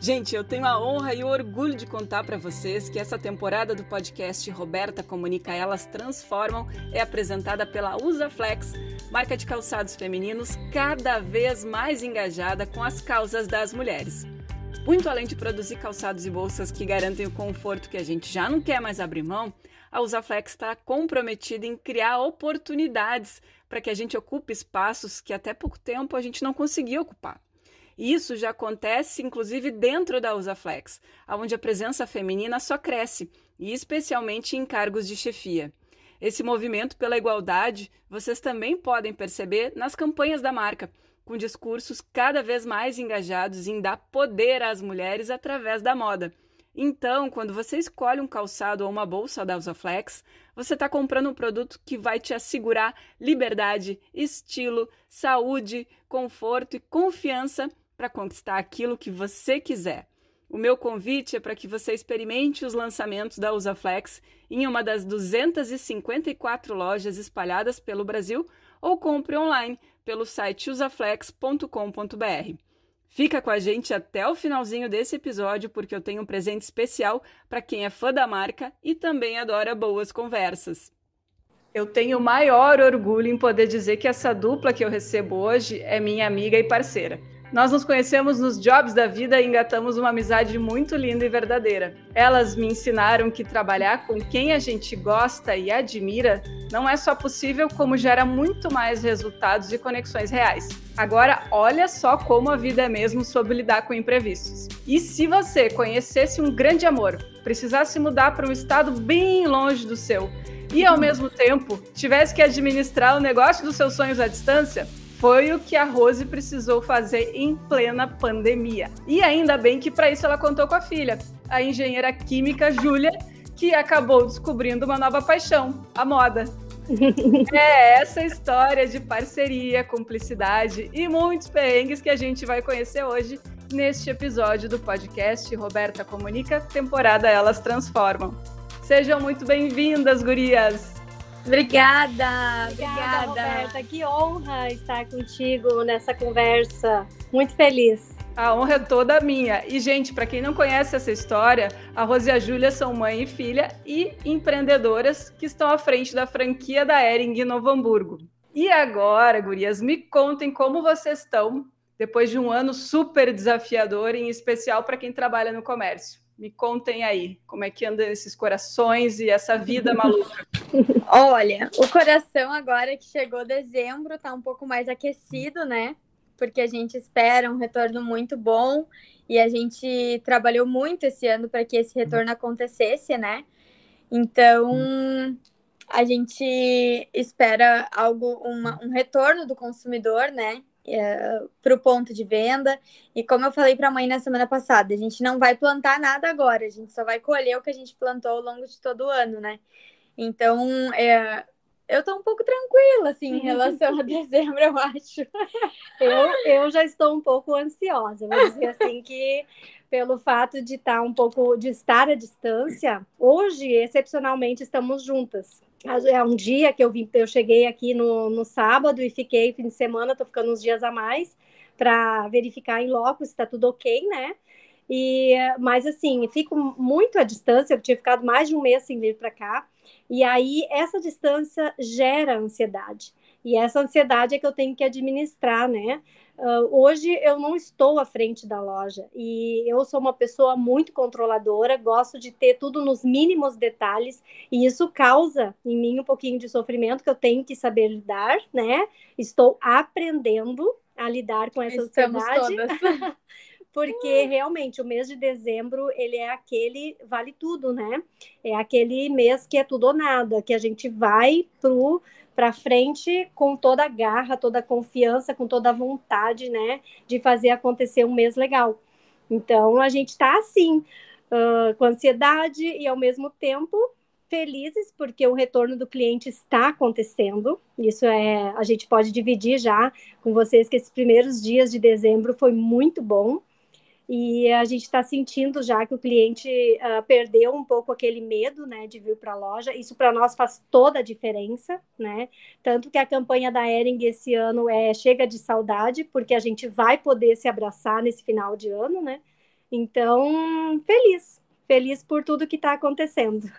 Gente, eu tenho a honra e o orgulho de contar para vocês que essa temporada do podcast Roberta Comunica Elas Transformam é apresentada pela Usaflex, marca de calçados femininos cada vez mais engajada com as causas das mulheres. Muito além de produzir calçados e bolsas que garantem o conforto que a gente já não quer mais abrir mão, a Usaflex está comprometida em criar oportunidades para que a gente ocupe espaços que até pouco tempo a gente não conseguia ocupar. Isso já acontece, inclusive, dentro da Usaflex, onde a presença feminina só cresce, e especialmente em cargos de chefia. Esse movimento pela igualdade vocês também podem perceber nas campanhas da marca, com discursos cada vez mais engajados em dar poder às mulheres através da moda. Então, quando você escolhe um calçado ou uma bolsa da Usaflex, você está comprando um produto que vai te assegurar liberdade, estilo, saúde, conforto e confiança para conquistar aquilo que você quiser. O meu convite é para que você experimente os lançamentos da Usaflex em uma das 254 lojas espalhadas pelo Brasil ou compre online pelo site usaflex.com.br. Fica com a gente até o finalzinho desse episódio porque eu tenho um presente especial para quem é fã da marca e também adora boas conversas. Eu tenho maior orgulho em poder dizer que essa dupla que eu recebo hoje é minha amiga e parceira. Nós nos conhecemos nos jobs da vida e engatamos uma amizade muito linda e verdadeira. Elas me ensinaram que trabalhar com quem a gente gosta e admira não é só possível, como gera muito mais resultados e conexões reais. Agora, olha só como a vida é mesmo sobre lidar com imprevistos. E se você conhecesse um grande amor, precisasse mudar para um estado bem longe do seu e ao mesmo tempo tivesse que administrar o negócio dos seus sonhos à distância, foi o que a Rose precisou fazer em plena pandemia. E ainda bem que para isso ela contou com a filha, a engenheira química Júlia, que acabou descobrindo uma nova paixão, a moda. é essa história de parceria, cumplicidade e muitos perrengues que a gente vai conhecer hoje neste episódio do podcast Roberta Comunica, temporada Elas Transformam. Sejam muito bem-vindas, gurias! Obrigada, obrigada, Roberta. Que honra estar contigo nessa conversa. Muito feliz. A honra é toda minha. E, gente, para quem não conhece essa história, a Rose e a Júlia são mãe e filha e empreendedoras que estão à frente da franquia da Ering em Novo Hamburgo. E agora, gurias, me contem como vocês estão depois de um ano super desafiador, em especial para quem trabalha no comércio. Me contem aí, como é que andam esses corações e essa vida maluca. Olha, o coração agora que chegou dezembro tá um pouco mais aquecido, né? Porque a gente espera um retorno muito bom e a gente trabalhou muito esse ano para que esse retorno acontecesse, né? Então, a gente espera algo, uma, um retorno do consumidor, né? É, para o ponto de venda. E como eu falei para a mãe na semana passada, a gente não vai plantar nada agora, a gente só vai colher o que a gente plantou ao longo de todo o ano, né? Então, é, eu estou um pouco tranquila, assim, em relação a dezembro, eu acho. Eu, eu já estou um pouco ansiosa, vou dizer assim, que pelo fato de estar um pouco, de estar à distância, hoje, excepcionalmente, estamos juntas. É um dia que eu vim, eu cheguei aqui no, no sábado e fiquei fim de semana, tô ficando uns dias a mais para verificar em loco se está tudo ok, né? E, mas assim, fico muito à distância, eu tinha ficado mais de um mês sem vir para cá, e aí essa distância gera ansiedade. E essa ansiedade é que eu tenho que administrar, né? Uh, hoje eu não estou à frente da loja e eu sou uma pessoa muito controladora, gosto de ter tudo nos mínimos detalhes e isso causa em mim um pouquinho de sofrimento que eu tenho que saber lidar, né? Estou aprendendo a lidar com essa Estamos ansiedade. porque realmente o mês de dezembro ele é aquele vale tudo, né? É aquele mês que é tudo ou nada, que a gente vai pro para frente com toda a garra, toda a confiança, com toda a vontade, né, de fazer acontecer um mês legal. Então a gente está assim, uh, com ansiedade e ao mesmo tempo felizes porque o retorno do cliente está acontecendo. Isso é, a gente pode dividir já com vocês que esses primeiros dias de dezembro foi muito bom e a gente está sentindo já que o cliente uh, perdeu um pouco aquele medo, né, de vir para a loja. Isso para nós faz toda a diferença, né? Tanto que a campanha da Ering esse ano é chega de saudade, porque a gente vai poder se abraçar nesse final de ano, né? Então, feliz, feliz por tudo que está acontecendo.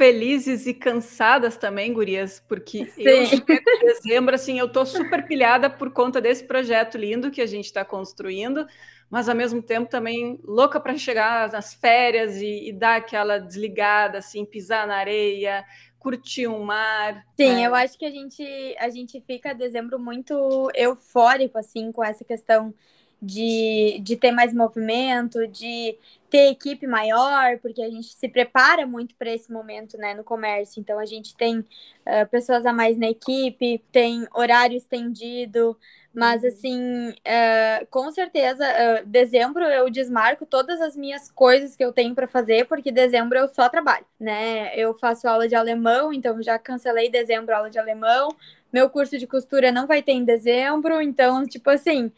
Felizes e cansadas também, gurias, porque Sim. eu chego em dezembro, assim, eu tô super pilhada por conta desse projeto lindo que a gente está construindo, mas ao mesmo tempo também louca para chegar nas férias e, e, dar aquela desligada, assim, pisar na areia, curtir um mar. Sim, é. eu acho que a gente, a gente fica dezembro muito eufórico, assim, com essa questão de, de ter mais movimento, de ter equipe maior, porque a gente se prepara muito para esse momento né, no comércio. Então, a gente tem uh, pessoas a mais na equipe, tem horário estendido, mas, uhum. assim, uh, com certeza, uh, dezembro eu desmarco todas as minhas coisas que eu tenho para fazer, porque dezembro eu só trabalho, né? Eu faço aula de alemão, então já cancelei dezembro aula de alemão. Meu curso de costura não vai ter em dezembro, então, tipo assim,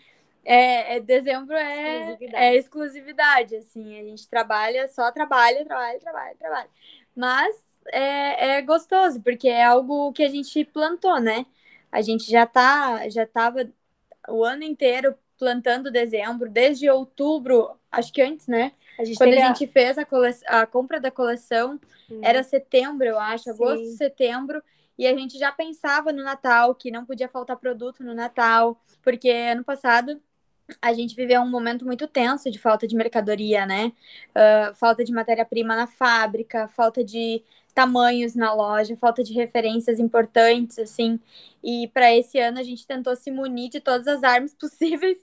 é, é, dezembro é exclusividade. é exclusividade, assim, a gente trabalha, só trabalha, trabalha, trabalha, trabalha. Mas é, é gostoso, porque é algo que a gente plantou, né? A gente já tá, já tava o ano inteiro plantando dezembro, desde outubro, acho que antes, né? A Quando a gente fez a, cole... a compra da coleção, hum. era setembro, eu acho, agosto, Sim. setembro, e a gente já pensava no Natal, que não podia faltar produto no Natal, porque ano passado a gente viveu um momento muito tenso de falta de mercadoria, né? Uh, falta de matéria-prima na fábrica, falta de tamanhos na loja, falta de referências importantes, assim. E para esse ano a gente tentou se munir de todas as armas possíveis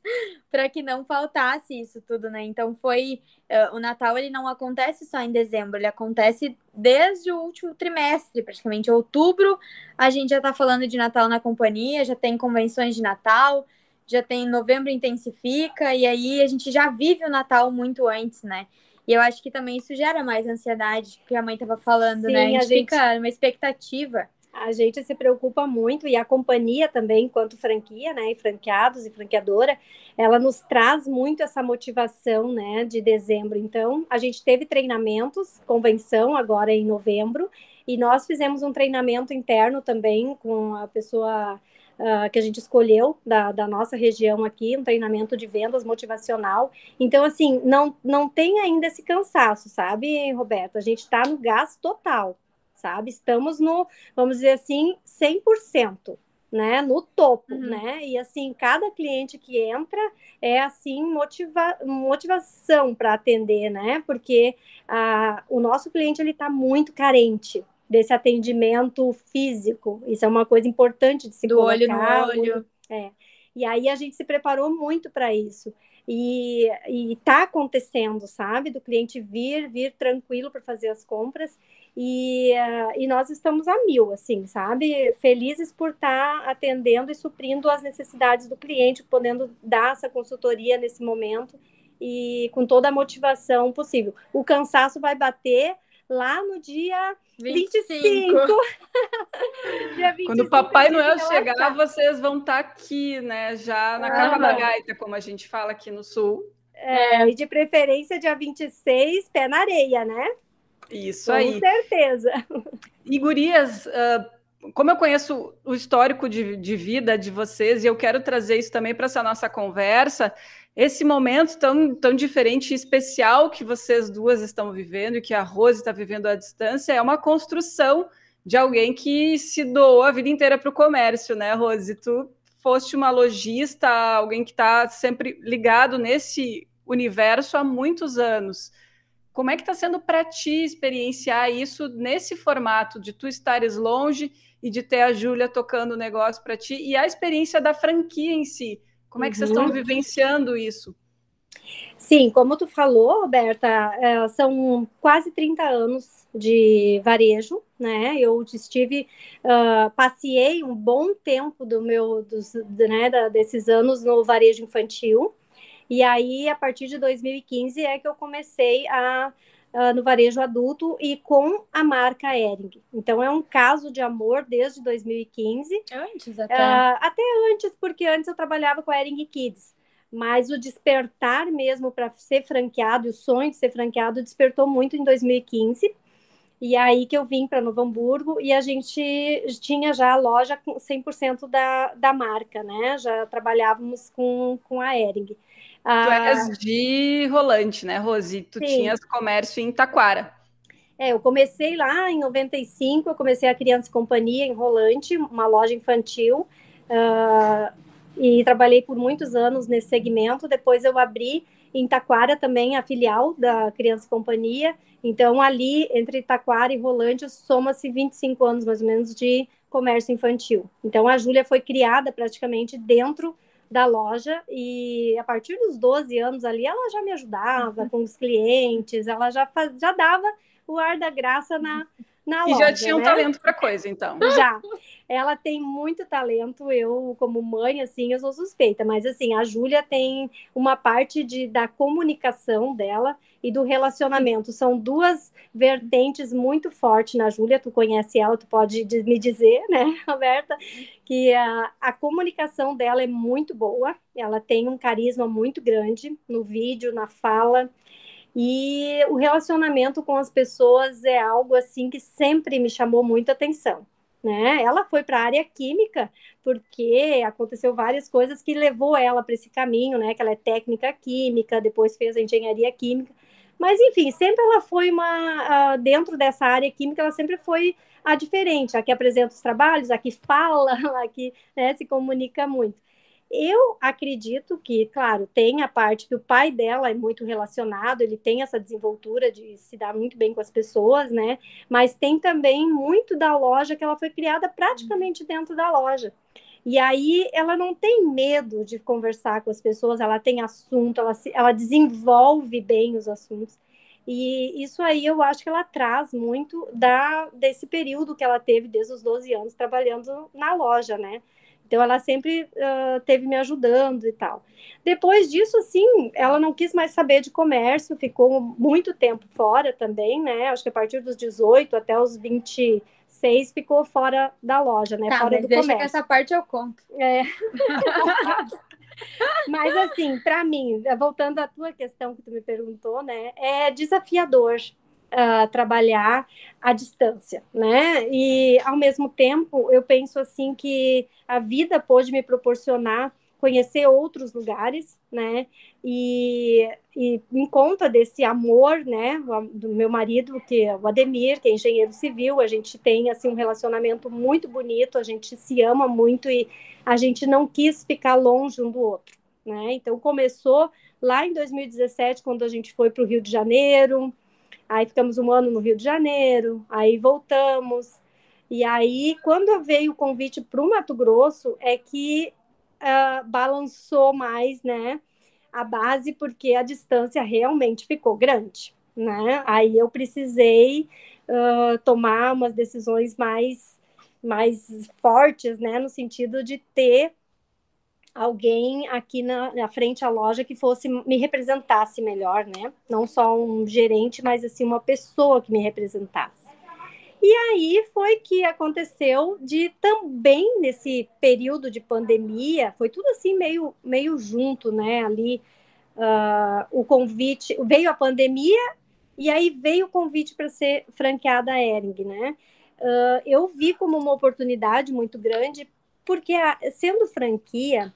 para que não faltasse isso tudo, né? Então foi uh, o Natal ele não acontece só em dezembro, ele acontece desde o último trimestre, praticamente outubro. A gente já está falando de Natal na companhia, já tem convenções de Natal, já tem novembro intensifica, e aí a gente já vive o Natal muito antes, né? E eu acho que também isso gera mais ansiedade, que a mãe estava falando, Sim, né? A gente, a gente fica uma expectativa. A gente se preocupa muito e a companhia também, enquanto franquia, né, e franqueados e franqueadora, ela nos traz muito essa motivação, né, de dezembro. Então, a gente teve treinamentos, convenção agora em novembro, e nós fizemos um treinamento interno também com a pessoa uh, que a gente escolheu da, da nossa região aqui, um treinamento de vendas motivacional. Então, assim, não, não tem ainda esse cansaço, sabe, Roberto? A gente está no gás total, sabe? Estamos no, vamos dizer assim, 100%. Né, no topo, uhum. né? E assim, cada cliente que entra é assim motiva motivação para atender, né? Porque ah, o nosso cliente ele está muito carente, desse atendimento físico. Isso é uma coisa importante de se Do colocar. olho no olho. É. E aí a gente se preparou muito para isso. E está acontecendo, sabe? Do cliente vir, vir tranquilo para fazer as compras. E, uh, e nós estamos a mil, assim, sabe? Felizes por estar tá atendendo e suprindo as necessidades do cliente, podendo dar essa consultoria nesse momento e com toda a motivação possível. O cansaço vai bater lá no dia 25. 25. dia 25 Quando o Papai Noel chegar, vocês vão estar tá aqui, né? Já na ah, capa da gaita, como a gente fala aqui no Sul. É, e de preferência dia 26, pé na areia, né? Isso Com aí. Com certeza. E gurias, uh, como eu conheço o histórico de, de vida de vocês, e eu quero trazer isso também para essa nossa conversa, esse momento tão, tão diferente e especial que vocês duas estão vivendo e que a Rose está vivendo à distância é uma construção de alguém que se doou a vida inteira para o comércio, né, Rose? Tu foste uma lojista, alguém que está sempre ligado nesse universo há muitos anos. Como é que está sendo para ti experienciar isso nesse formato de tu estares longe e de ter a Júlia tocando o negócio para ti e a experiência da franquia em si? Como é que vocês estão uhum. vivenciando isso? Sim, como tu falou, Roberta, é, são quase 30 anos de varejo, né? Eu estive, uh, passei um bom tempo do meu, dos, né, desses anos no varejo infantil, e aí, a partir de 2015, é que eu comecei a, uh, no varejo adulto e com a marca Ering. Então, é um caso de amor desde 2015. Antes até. Uh, até antes, porque antes eu trabalhava com a Ering Kids. Mas o despertar mesmo para ser franqueado, o sonho de ser franqueado, despertou muito em 2015. E aí que eu vim para Novo Hamburgo e a gente tinha já a loja com 100% da, da marca, né? Já trabalhávamos com, com a Ering. Ah, tu és de Rolante, né, Rosi? Tu sim. tinhas comércio em Taquara. É, eu comecei lá em 95, eu comecei a Criança e Companhia em Rolante, uma loja infantil, uh, e trabalhei por muitos anos nesse segmento. Depois eu abri em Taquara também a filial da Criança e Companhia. Então, ali, entre Taquara e Rolante, soma-se 25 anos, mais ou menos, de comércio infantil. Então, a Júlia foi criada praticamente dentro da loja e a partir dos 12 anos ali, ela já me ajudava com os clientes, ela já, faz, já dava o ar da graça na, na e loja. E já tinha um né? talento para coisa, então. Já. Ela tem muito talento. Eu, como mãe, assim, eu sou suspeita. Mas, assim, a Júlia tem uma parte de, da comunicação dela e do relacionamento. São duas vertentes muito fortes na Júlia. Tu conhece ela, tu pode me dizer, né, Roberta? Que a, a comunicação dela é muito boa. Ela tem um carisma muito grande no vídeo, na fala. E o relacionamento com as pessoas é algo assim que sempre me chamou muita atenção. Né? Ela foi para a área química porque aconteceu várias coisas que levou ela para esse caminho, né? Que ela é técnica química, depois fez a engenharia química. Mas enfim, sempre ela foi uma dentro dessa área química, ela sempre foi a diferente, a que apresenta os trabalhos, a que fala, a que né, se comunica muito. Eu acredito que, claro, tem a parte que o pai dela é muito relacionado, ele tem essa desenvoltura de se dar muito bem com as pessoas, né? Mas tem também muito da loja que ela foi criada praticamente dentro da loja. E aí ela não tem medo de conversar com as pessoas, ela tem assunto, ela, se, ela desenvolve bem os assuntos. E isso aí eu acho que ela traz muito da, desse período que ela teve desde os 12 anos trabalhando na loja, né? Então, ela sempre uh, teve me ajudando e tal. Depois disso, assim, ela não quis mais saber de comércio, ficou muito tempo fora também, né? Acho que a partir dos 18 até os 26 ficou fora da loja, né? Tá, fora mas do deixa comércio. que essa parte eu conto. É. mas, assim, para mim, voltando à tua questão que tu me perguntou, né? É desafiador trabalhar à distância, né? E ao mesmo tempo, eu penso assim que a vida pôde me proporcionar conhecer outros lugares, né? E, e em conta desse amor, né, do meu marido, que é o Ademir, que é engenheiro civil, a gente tem assim um relacionamento muito bonito, a gente se ama muito e a gente não quis ficar longe um do outro, né? Então começou lá em 2017, quando a gente foi para o Rio de Janeiro, Aí ficamos um ano no Rio de Janeiro, aí voltamos. E aí, quando veio o convite para o Mato Grosso, é que uh, balançou mais, né? A base, porque a distância realmente ficou grande, né? Aí eu precisei uh, tomar umas decisões mais, mais fortes, né? No sentido de ter alguém aqui na, na, frente à loja que fosse me representasse melhor, né? Não só um gerente, mas assim uma pessoa que me representasse. E aí foi que aconteceu de também nesse período de pandemia, foi tudo assim meio meio junto, né? Ali uh, o convite veio a pandemia e aí veio o convite para ser franqueada a Ering, né? Uh, eu vi como uma oportunidade muito grande porque a, sendo franquia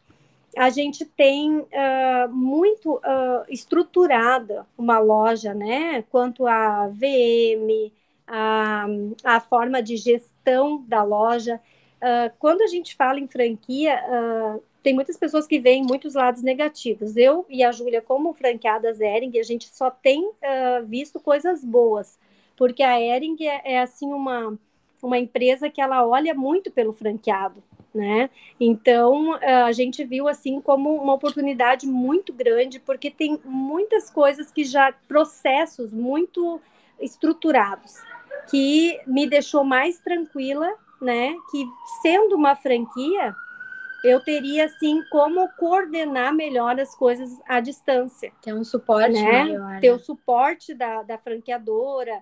a gente tem uh, muito uh, estruturada uma loja, né? Quanto a VM, a, a forma de gestão da loja. Uh, quando a gente fala em franquia, tem muitas pessoas que veem muitos lados negativos. Eu e a Júlia, como franqueadas Ering, a gente só tem visto coisas boas, porque a Ering é, é assim uma, uma empresa que ela olha muito pelo franqueado né? Então a gente viu assim como uma oportunidade muito grande, porque tem muitas coisas que já processos muito estruturados que me deixou mais tranquila, né? Que sendo uma franquia eu teria assim como coordenar melhor as coisas à distância. Ter um suporte né? melhor. Ter né? o suporte da, da franqueadora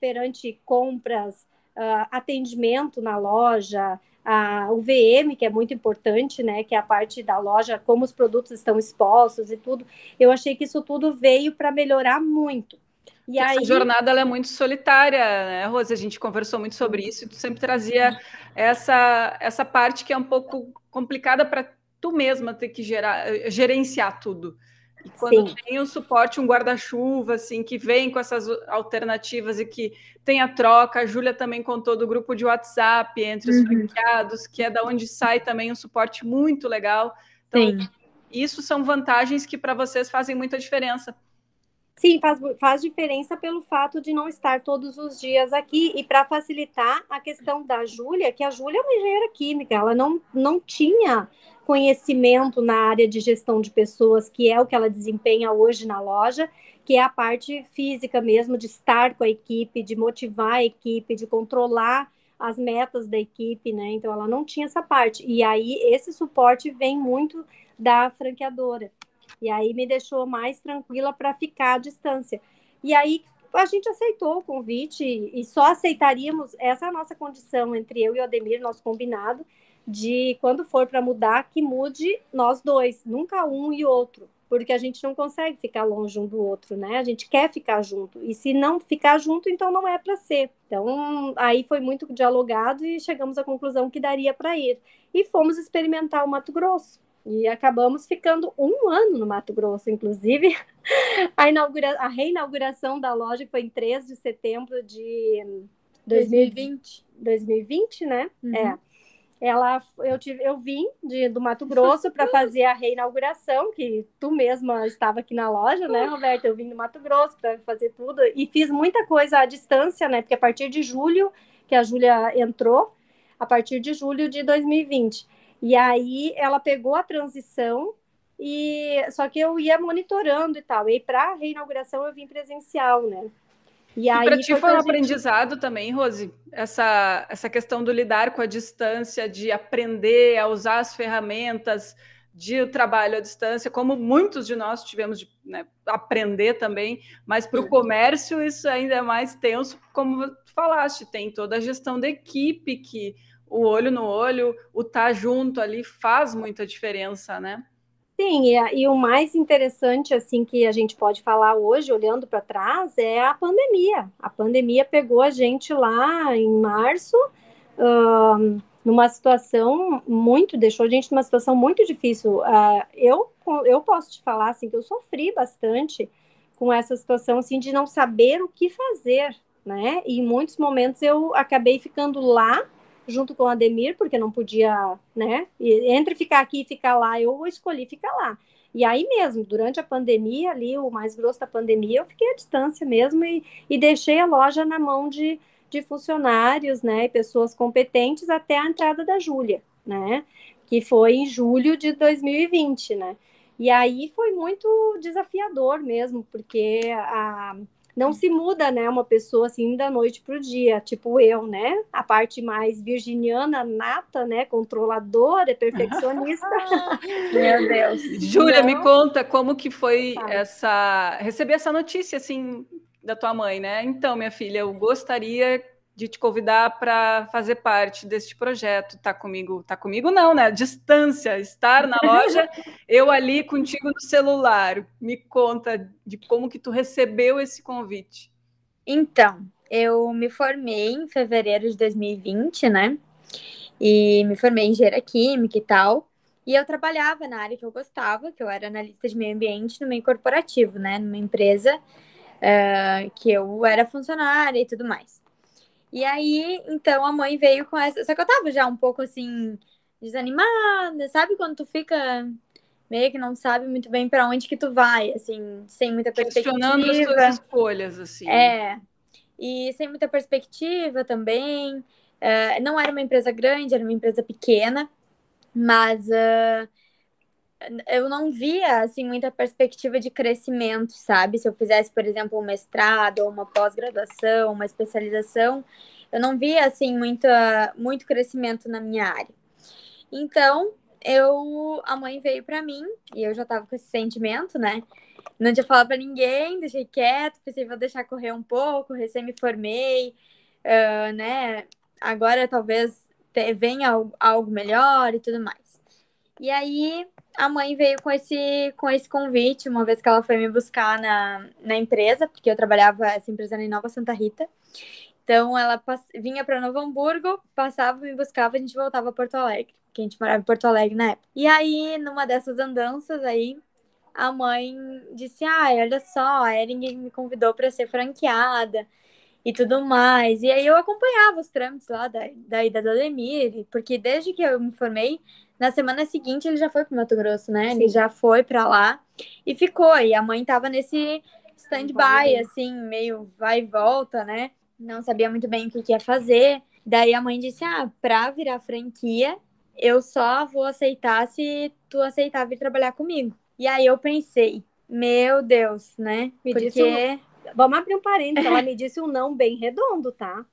perante compras, uh, atendimento na loja, a, o VM, que é muito importante, né, que é a parte da loja, como os produtos estão expostos e tudo. Eu achei que isso tudo veio para melhorar muito. E Essa aí... jornada ela é muito solitária, né, Rose? A gente conversou muito sobre isso e tu sempre trazia essa, essa parte que é um pouco complicada para tu mesma ter que gerar, gerenciar tudo. E quando Sim. tem o suporte, um guarda-chuva, assim, que vem com essas alternativas e que tem a troca, a Júlia também contou do grupo de WhatsApp entre os uhum. franqueados, que é da onde sai também um suporte muito legal. Então, Sim. isso são vantagens que para vocês fazem muita diferença. Sim, faz, faz diferença pelo fato de não estar todos os dias aqui e para facilitar a questão da Júlia, que a Júlia é uma engenheira química, ela não, não tinha conhecimento na área de gestão de pessoas, que é o que ela desempenha hoje na loja, que é a parte física mesmo, de estar com a equipe, de motivar a equipe, de controlar as metas da equipe, né? Então ela não tinha essa parte. E aí esse suporte vem muito da franqueadora. E aí me deixou mais tranquila para ficar à distância. E aí a gente aceitou o convite e só aceitaríamos essa é a nossa condição entre eu e o Ademir, nosso combinado, de quando for para mudar, que mude nós dois, nunca um e outro, porque a gente não consegue ficar longe um do outro, né? A gente quer ficar junto, e se não ficar junto, então não é para ser. Então, aí foi muito dialogado e chegamos à conclusão que daria para ir. E fomos experimentar o Mato Grosso. E acabamos ficando um ano no Mato Grosso, inclusive. A, inaugura... a reinauguração da loja foi em 3 de setembro de 2020, 2020 né? Uhum. É ela eu tive eu vim de, do Mato Grosso para fazer a reinauguração que tu mesma estava aqui na loja né Roberta? Eu vim do Mato Grosso para fazer tudo e fiz muita coisa à distância né porque a partir de julho que a Júlia entrou a partir de julho de 2020 e aí ela pegou a transição e só que eu ia monitorando e tal. E para a reinauguração eu vim presencial né e, e para ti foi um gente... aprendizado também, Rose, essa, essa questão do lidar com a distância, de aprender a usar as ferramentas de trabalho à distância, como muitos de nós tivemos de né, aprender também, mas para o comércio isso ainda é mais tenso, como tu falaste, tem toda a gestão da equipe que o olho no olho, o estar tá junto ali faz muita diferença, né? Sim, e, e, o mais interessante assim que a gente pode falar hoje, olhando para trás, é a pandemia. A pandemia pegou a gente lá em março, uh, numa situação muito, deixou a gente numa situação muito difícil. Uh, eu, eu posso te falar assim que eu sofri bastante com essa situação assim de não saber o que fazer, né? E em muitos momentos eu acabei ficando lá junto com o Ademir, porque não podia, né? E entre ficar aqui e ficar lá, eu escolhi ficar lá. E aí mesmo, durante a pandemia, ali, o mais grosso da pandemia, eu fiquei à distância mesmo e, e deixei a loja na mão de, de funcionários, né? E pessoas competentes até a entrada da Júlia, né? Que foi em julho de 2020, né? E aí foi muito desafiador mesmo, porque a não se muda, né, uma pessoa assim da noite para o dia, tipo eu, né? A parte mais virginiana, nata, né, controladora, perfeccionista. Meu Deus. Júlia, me conta como que foi tá. essa receber essa notícia assim da tua mãe, né? Então, minha filha, eu gostaria de te convidar para fazer parte deste projeto. Tá comigo? Tá comigo não, né? Distância, estar na loja, eu ali contigo no celular. Me conta de como que tu recebeu esse convite. Então, eu me formei em fevereiro de 2020, né? E me formei em engenharia química e tal. E eu trabalhava na área que eu gostava, que eu era analista de meio ambiente no meio corporativo, né? Numa empresa uh, que eu era funcionária e tudo mais. E aí, então, a mãe veio com essa. Só que eu tava já um pouco assim, desanimada, sabe? Quando tu fica meio que não sabe muito bem para onde que tu vai, assim, sem muita perspectiva. Questionando as tuas escolhas, assim. É. E sem muita perspectiva também. É, não era uma empresa grande, era uma empresa pequena, mas uh, eu não via assim muita perspectiva de crescimento, sabe? Se eu fizesse, por exemplo, um mestrado ou uma pós-graduação, uma especialização, eu não via assim muita, muito crescimento na minha área. Então, eu a mãe veio para mim e eu já tava com esse sentimento, né? Não tinha falado para ninguém, deixei quieto, pensei vou deixar correr um pouco, recém me formei, uh, né? Agora talvez venha algo melhor e tudo mais. E aí a mãe veio com esse, com esse convite, uma vez que ela foi me buscar na, na empresa, porque eu trabalhava, essa empresa em Nova Santa Rita. Então ela pass... vinha para Novo Hamburgo, passava, me buscava, a gente voltava a Porto Alegre, que a gente morava em Porto Alegre na época. E aí, numa dessas andanças aí, a mãe disse: "Ah, olha só, a Ering me convidou para ser franqueada" e tudo mais. E aí eu acompanhava os trâmites lá da, da ida do Ademir, porque desde que eu me formei, na semana seguinte ele já foi para Mato Grosso, né? Sim. Ele já foi para lá e ficou. E a mãe tava nesse stand-by, assim, meio vai e volta, né? Não sabia muito bem o que, que ia fazer. Daí a mãe disse: Ah, pra virar franquia, eu só vou aceitar se tu aceitar vir trabalhar comigo. E aí eu pensei, meu Deus, né? Me Porque Vamos abrir um parênteses. Ela me disse um não bem redondo, tá?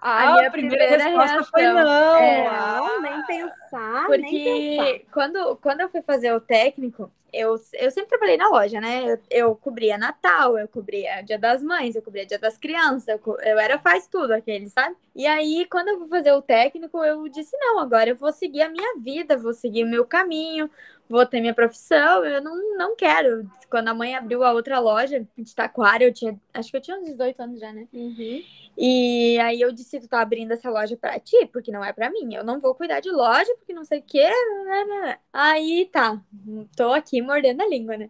Ah, a minha primeira, primeira resposta reação. foi não. É, não, nem pensar. Porque nem pensar. Quando, quando eu fui fazer o técnico, eu, eu sempre trabalhei na loja, né? Eu, eu cobria Natal, eu cobria Dia das Mães, eu cobria Dia das Crianças, eu, eu era faz tudo aquele, sabe? E aí, quando eu fui fazer o técnico, eu disse: não, agora eu vou seguir a minha vida, vou seguir o meu caminho, vou ter minha profissão, eu não, não quero. Quando a mãe abriu a outra loja de Taquara, eu tinha, acho que eu tinha uns 18 anos já, né? Uhum. E aí eu disse, tu tá abrindo essa loja para ti, porque não é para mim. Eu não vou cuidar de loja, porque não sei o quê. Aí tá, tô aqui mordendo a língua, né?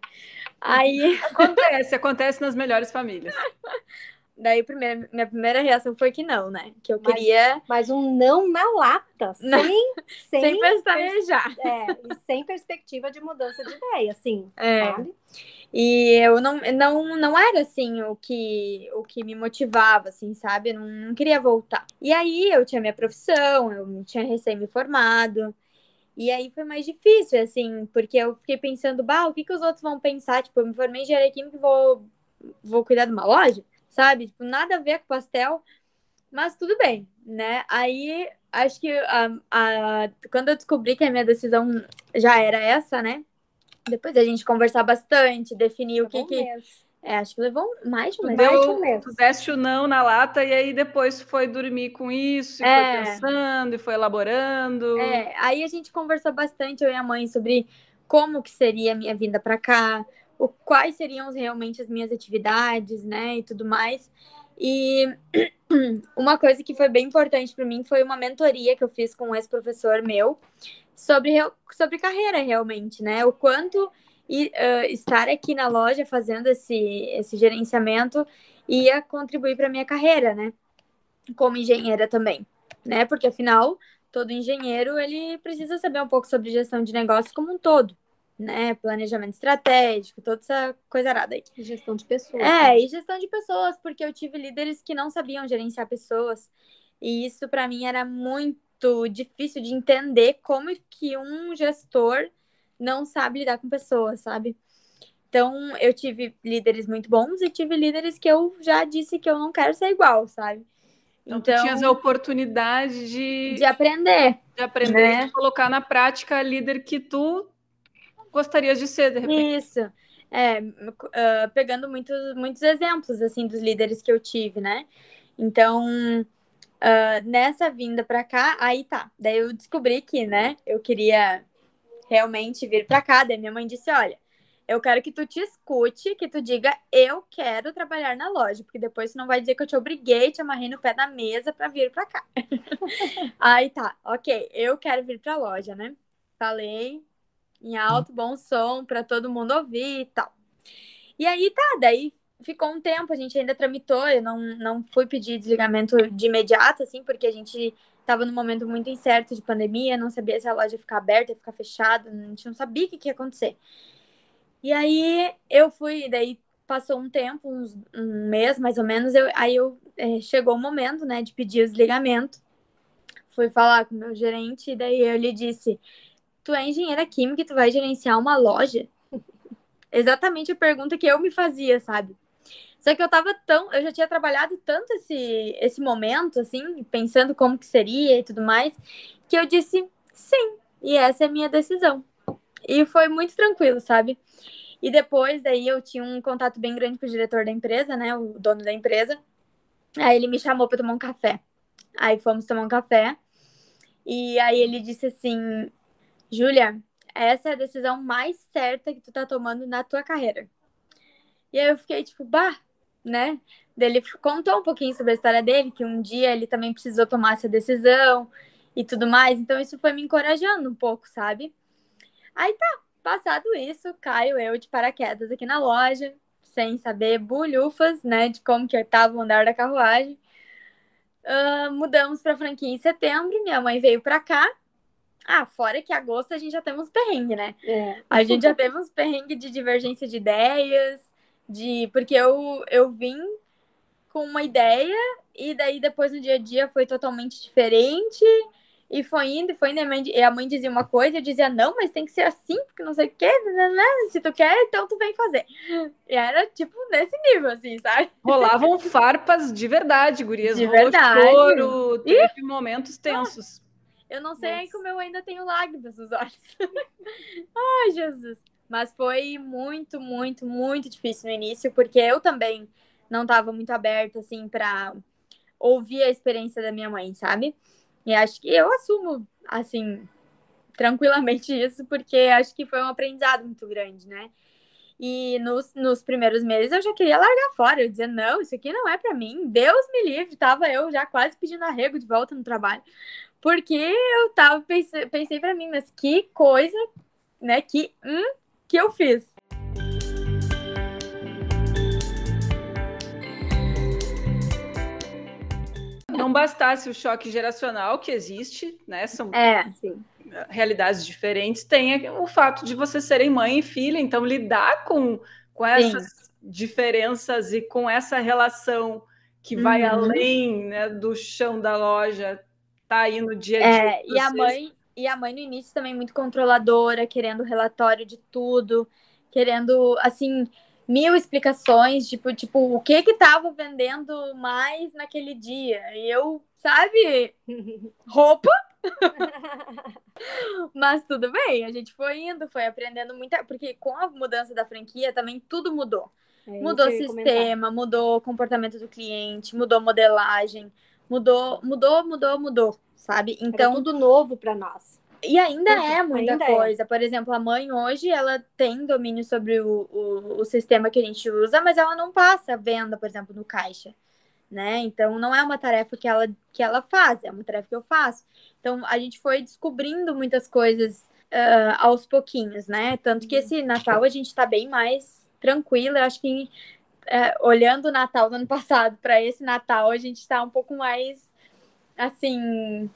Aí acontece, acontece nas melhores famílias. Daí, primeira, minha primeira reação foi que não, né? Que eu mas, queria. Mas um não na lata, sem, sem, sem pestanejar. É, e sem perspectiva de mudança de ideia, assim, é. sabe? E eu não, não, não era assim o que, o que me motivava, assim, sabe? Eu não, não queria voltar. E aí eu tinha minha profissão, eu tinha recém me formado. E aí foi mais difícil, assim, porque eu fiquei pensando, bah, o que, que os outros vão pensar? Tipo, eu me formei em engenharia química e vou, vou cuidar de uma loja? Sabe? Tipo, nada a ver com pastel, mas tudo bem, né? Aí acho que a, a, quando eu descobri que a minha decisão já era essa, né? Depois a gente conversar bastante, definir o que um que. É, acho que levou mais de um mês. Deu, mais de um mês. Tu deste o não na lata e aí depois foi dormir com isso, e é. foi pensando e foi elaborando. É, aí a gente conversou bastante, eu e a mãe, sobre como que seria a minha vinda para cá, o, quais seriam realmente as minhas atividades, né, e tudo mais. E uma coisa que foi bem importante para mim foi uma mentoria que eu fiz com um ex-professor meu sobre, sobre carreira, realmente, né? O quanto e, uh, estar aqui na loja fazendo esse, esse gerenciamento ia contribuir para minha carreira, né? Como engenheira também, né? Porque afinal, todo engenheiro ele precisa saber um pouco sobre gestão de negócios como um todo né? Planejamento estratégico, toda essa coisa arada aí. E gestão de pessoas. É, né? e gestão de pessoas, porque eu tive líderes que não sabiam gerenciar pessoas. E isso para mim era muito difícil de entender como que um gestor não sabe lidar com pessoas, sabe? Então, eu tive líderes muito bons e tive líderes que eu já disse que eu não quero ser igual, sabe? Então, então tu tinhas a oportunidade de... De aprender. De aprender né? e colocar na prática a líder que tu gostarias de ser, de repente. Isso. É, uh, pegando muitos, muitos exemplos, assim, dos líderes que eu tive, né? Então, uh, nessa vinda para cá, aí tá. Daí eu descobri que, né, eu queria realmente vir para cá. Daí minha mãe disse: Olha, eu quero que tu te escute, que tu diga eu quero trabalhar na loja, porque depois tu não vai dizer que eu te obriguei, te amarrei no pé da mesa para vir para cá. aí tá, ok, eu quero vir para a loja, né? Falei, em alto, bom som, para todo mundo ouvir e tal. E aí tá, daí ficou um tempo, a gente ainda tramitou, eu não, não fui pedir desligamento de imediato, assim, porque a gente estava num momento muito incerto de pandemia, não sabia se a loja ia ficar aberta, ia ficar fechada, a gente não sabia o que, que ia acontecer. E aí eu fui, daí passou um tempo, uns, um mês mais ou menos, eu, aí eu é, chegou o momento, né, de pedir o desligamento. Fui falar com o meu gerente, e daí eu lhe disse, tu é engenheira química e tu vai gerenciar uma loja? Exatamente a pergunta que eu me fazia, sabe? Só que eu tava tão, eu já tinha trabalhado tanto esse esse momento assim, pensando como que seria e tudo mais, que eu disse sim, e essa é a minha decisão. E foi muito tranquilo, sabe? E depois daí eu tinha um contato bem grande com o diretor da empresa, né, o dono da empresa. Aí ele me chamou para tomar um café. Aí fomos tomar um café. E aí ele disse assim: Júlia, essa é a decisão mais certa que tu tá tomando na tua carreira. E aí eu fiquei tipo, bah, né? Ele contou um pouquinho sobre a história dele, que um dia ele também precisou tomar essa decisão e tudo mais. Então isso foi me encorajando um pouco, sabe? Aí tá, passado isso, caio eu de paraquedas aqui na loja, sem saber bulhufas, né, de como que eu tava o andar da carruagem. Uh, mudamos para franquia em setembro, minha mãe veio para cá. Ah, fora que agosto a gente já temos perrengue, né? É. A gente já teve uns perrengue de divergência de ideias, de porque eu, eu vim com uma ideia e daí depois no dia a dia foi totalmente diferente. E foi indo, e foi indo, e a mãe dizia uma coisa, eu dizia, não, mas tem que ser assim, porque não sei o quê, né, né? se tu quer, então tu vem fazer. E era, tipo, nesse nível, assim, sabe? Rolavam farpas de verdade, gurias. De verdade. choro, teve Ih? momentos tensos. Eu não sei Nossa. como eu ainda tenho lágrimas nos olhos. Ai, Jesus. Mas foi muito, muito, muito difícil no início, porque eu também não estava muito aberta, assim, para ouvir a experiência da minha mãe, sabe? E acho que eu assumo, assim, tranquilamente isso, porque acho que foi um aprendizado muito grande, né? E nos, nos primeiros meses eu já queria largar fora. Eu dizia, não, isso aqui não é para mim. Deus me livre. Tava eu já quase pedindo arrego de volta no trabalho. Porque eu tava, pensei, pensei para mim, mas que coisa, né? Que, hum, que eu fiz. não bastasse o choque geracional que existe, né? São é, realidades diferentes, tem o fato de vocês serem mãe e filha, então lidar com, com essas sim. diferenças e com essa relação que vai uhum. além né, do chão da loja, tá aí no dia a dia. É, e a mãe, e a mãe no início também muito controladora, querendo relatório de tudo, querendo assim mil explicações, tipo, tipo, o que que tava vendendo mais naquele dia? E eu, sabe, roupa. Mas tudo bem, a gente foi indo, foi aprendendo muita, porque com a mudança da franquia também tudo mudou. É, mudou o sistema, mudou o comportamento do cliente, mudou modelagem, mudou, mudou, mudou, mudou, sabe? Então, Era tudo novo para nós. E ainda é muita ainda é. coisa. É. Por exemplo, a mãe hoje ela tem domínio sobre o, o, o, sistema que a gente usa, mas ela não passa a venda, por exemplo, no caixa. Né? Então não é uma tarefa que ela, que ela faz, é uma tarefa que eu faço. Então a gente foi descobrindo muitas coisas uh, aos pouquinhos, né? Tanto que esse Natal a gente está bem mais tranquilo. Eu acho que uh, olhando o Natal do ano passado para esse Natal, a gente está um pouco mais assim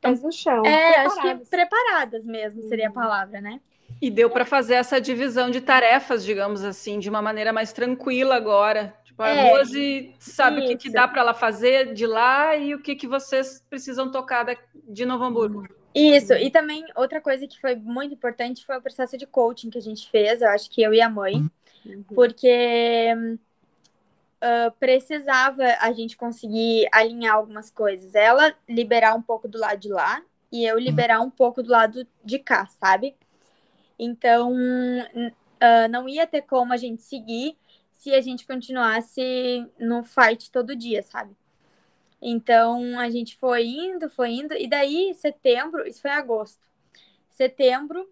pés no chão. É, acho que preparadas mesmo seria a uhum. palavra, né? E deu para fazer essa divisão de tarefas, digamos assim, de uma maneira mais tranquila agora. Tipo, a é, Rose sabe isso. o que, que dá para ela fazer de lá e o que, que vocês precisam tocar de Novo Hamburgo. Isso, e também outra coisa que foi muito importante foi o processo de coaching que a gente fez, eu acho que eu e a mãe, uhum. porque uh, precisava a gente conseguir alinhar algumas coisas. Ela liberar um pouco do lado de lá e eu liberar um pouco do lado de cá, sabe? Então, uh, não ia ter como a gente seguir se a gente continuasse no fight todo dia, sabe? Então, a gente foi indo, foi indo, e daí, setembro, isso foi agosto. Setembro,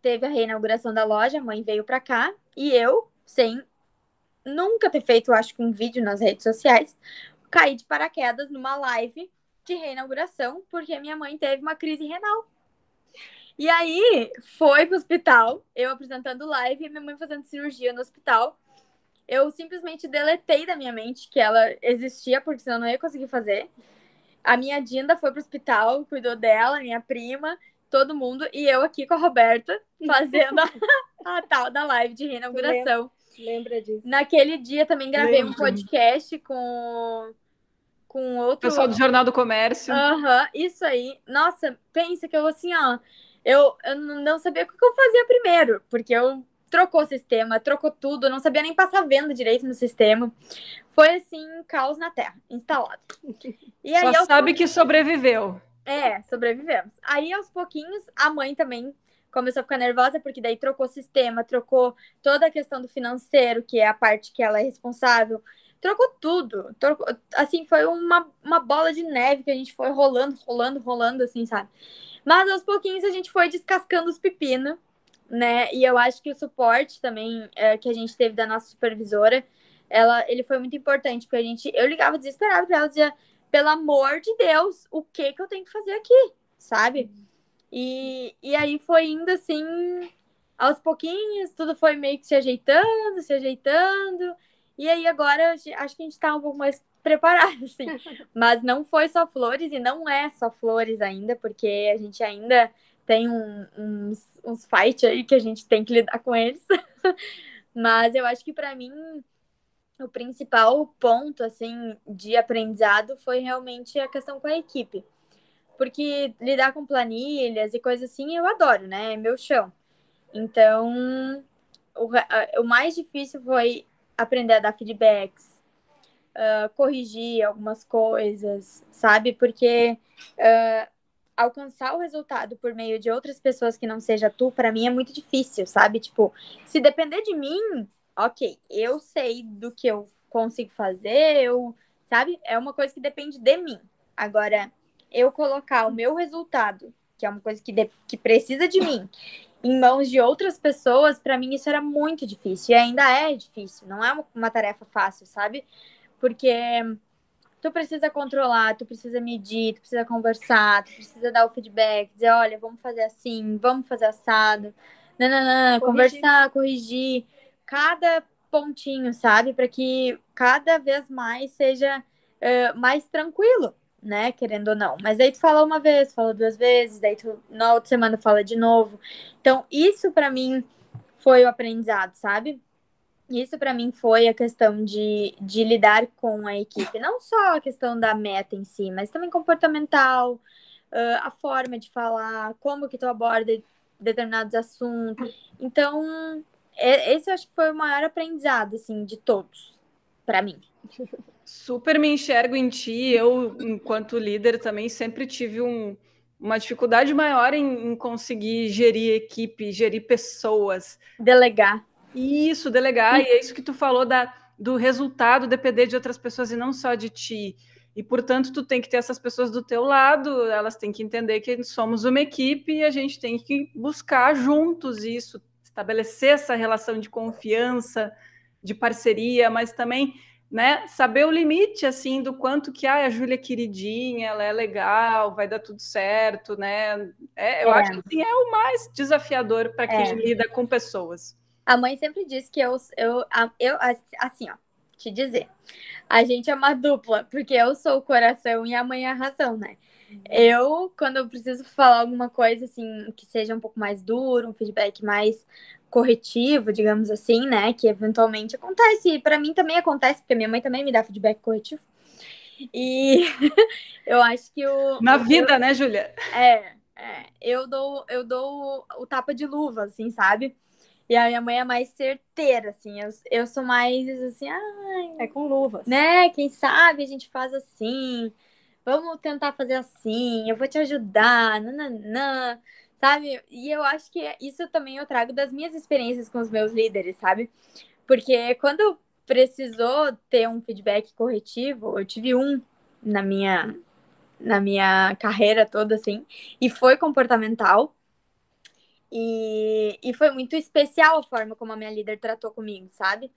teve a reinauguração da loja, a mãe veio para cá, e eu, sem nunca ter feito, acho que um vídeo nas redes sociais, caí de paraquedas numa live de reinauguração, porque minha mãe teve uma crise renal. E aí foi pro hospital, eu apresentando live e minha mãe fazendo cirurgia no hospital. Eu simplesmente deletei da minha mente que ela existia, porque senão eu não ia conseguir fazer. A minha Dinda foi pro hospital, cuidou dela, minha prima, todo mundo, e eu aqui com a Roberta fazendo a, a tal da live de reinauguração. Lembra disso. Naquele dia também gravei Lembra. um podcast com com outro pessoal do Jornal do Comércio. Aham, uhum, isso aí. Nossa, pensa que eu assim, ó, eu, eu não sabia o que eu fazia primeiro, porque eu trocou o sistema, trocou tudo, não sabia nem passar venda direito no sistema. Foi assim, caos na terra, instalado. E aí, Só sabe que sobreviveu. É, sobrevivemos. Aí, aos pouquinhos, a mãe também começou a ficar nervosa, porque daí trocou o sistema, trocou toda a questão do financeiro, que é a parte que ela é responsável, trocou tudo. Trocou, assim, foi uma, uma bola de neve que a gente foi rolando, rolando, rolando, assim, sabe? Mas aos pouquinhos a gente foi descascando os pepinos, né? E eu acho que o suporte também é, que a gente teve da nossa supervisora, ela, ele foi muito importante, porque a gente, eu ligava desesperada para ela, dizia, pelo amor de Deus, o que que eu tenho que fazer aqui, sabe? E, e aí foi indo assim, aos pouquinhos, tudo foi meio que se ajeitando, se ajeitando. E aí agora acho que a gente tá um pouco mais preparado, assim. Mas não foi só flores e não é só flores ainda, porque a gente ainda tem um, uns, uns fight aí que a gente tem que lidar com eles. Mas eu acho que para mim o principal ponto assim de aprendizado foi realmente a questão com a equipe. Porque lidar com planilhas e coisas assim eu adoro, né? É meu chão. Então, o, o mais difícil foi aprender a dar feedbacks, uh, corrigir algumas coisas, sabe? Porque uh, alcançar o resultado por meio de outras pessoas que não seja tu, para mim é muito difícil, sabe? Tipo, se depender de mim, ok, eu sei do que eu consigo fazer, eu, sabe? É uma coisa que depende de mim. Agora, eu colocar o meu resultado, que é uma coisa que, de, que precisa de mim, em mãos de outras pessoas, para mim isso era muito difícil. E ainda é difícil, não é uma, uma tarefa fácil, sabe? Porque tu precisa controlar, tu precisa medir, tu precisa conversar, tu precisa dar o feedback, dizer, olha, vamos fazer assim, vamos fazer assado, não, não, não, conversar, corrigir cada pontinho, sabe? Para que cada vez mais seja uh, mais tranquilo, né? Querendo ou não. Mas daí tu fala uma vez, fala duas vezes, daí tu na outra semana fala de novo. Então, isso para mim foi o aprendizado, sabe? Isso para mim foi a questão de, de lidar com a equipe. Não só a questão da meta em si, mas também comportamental, uh, a forma de falar, como que tu aborda determinados assuntos. Então, esse eu acho que foi o maior aprendizado, assim, de todos, para mim. Super me enxergo em ti. Eu, enquanto líder, também sempre tive um, uma dificuldade maior em, em, conseguir gerir equipe, gerir pessoas. Delegar. Isso, delegar. Isso. E é isso que tu falou da, do resultado depender de outras pessoas e não só de ti. E, portanto, tu tem que ter essas pessoas do teu lado, elas têm que entender que somos uma equipe e a gente tem que buscar juntos isso, estabelecer essa relação de confiança, de parceria, mas também né, saber o limite assim do quanto que ah, a Júlia é queridinha, ela é legal, vai dar tudo certo, né? É, eu é. acho que assim, é o mais desafiador para quem é. lida com pessoas. A mãe sempre diz que eu, eu, eu, assim, ó, te dizer, a gente é uma dupla, porque eu sou o coração e a mãe é a razão, né? Eu, quando eu preciso falar alguma coisa assim que seja um pouco mais duro, um feedback mais corretivo, digamos assim, né, que eventualmente acontece, e para mim também acontece, porque minha mãe também me dá feedback corretivo. E eu acho que o Na vida, né, Júlia? É, é, eu dou eu dou o tapa de luva, assim, sabe? E a minha mãe é mais certeira, assim. Eu, eu sou mais assim, ai. É com luvas. Né? Quem sabe a gente faz assim vamos tentar fazer assim, eu vou te ajudar, nananã, sabe? E eu acho que isso também eu trago das minhas experiências com os meus líderes, sabe? Porque quando precisou ter um feedback corretivo, eu tive um na minha na minha carreira toda assim, e foi comportamental. E, e foi muito especial a forma como a minha líder tratou comigo, sabe?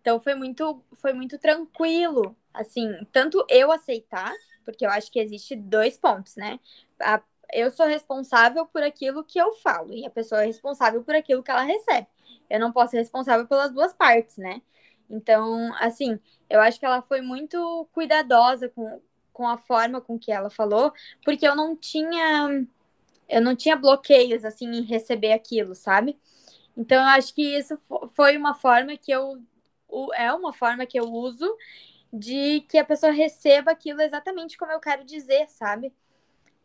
Então foi muito foi muito tranquilo, assim, tanto eu aceitar porque eu acho que existe dois pontos, né? A, eu sou responsável por aquilo que eu falo e a pessoa é responsável por aquilo que ela recebe. Eu não posso ser responsável pelas duas partes, né? Então, assim, eu acho que ela foi muito cuidadosa com, com a forma com que ela falou, porque eu não tinha eu não tinha bloqueios assim em receber aquilo, sabe? Então, eu acho que isso foi uma forma que eu é uma forma que eu uso de que a pessoa receba aquilo exatamente como eu quero dizer, sabe?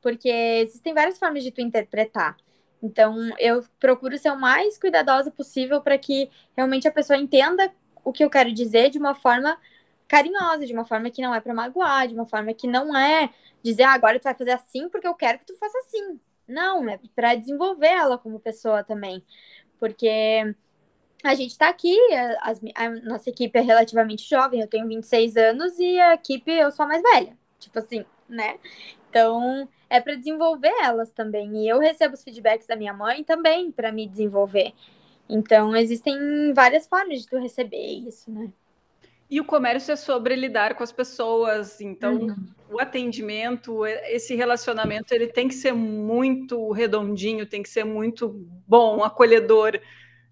Porque existem várias formas de tu interpretar. Então, eu procuro ser o mais cuidadosa possível para que realmente a pessoa entenda o que eu quero dizer de uma forma carinhosa, de uma forma que não é para magoar, de uma forma que não é dizer, ah, agora tu vai fazer assim porque eu quero que tu faça assim. Não, é para desenvolver ela como pessoa também. Porque a gente está aqui, a, a, nossa equipe é relativamente jovem, eu tenho 26 anos e a equipe eu sou a mais velha. Tipo assim, né? Então, é para desenvolver elas também. E eu recebo os feedbacks da minha mãe também para me desenvolver. Então, existem várias formas de tu receber isso, né? E o comércio é sobre lidar com as pessoas, então uhum. o atendimento, esse relacionamento, ele tem que ser muito redondinho, tem que ser muito bom, acolhedor.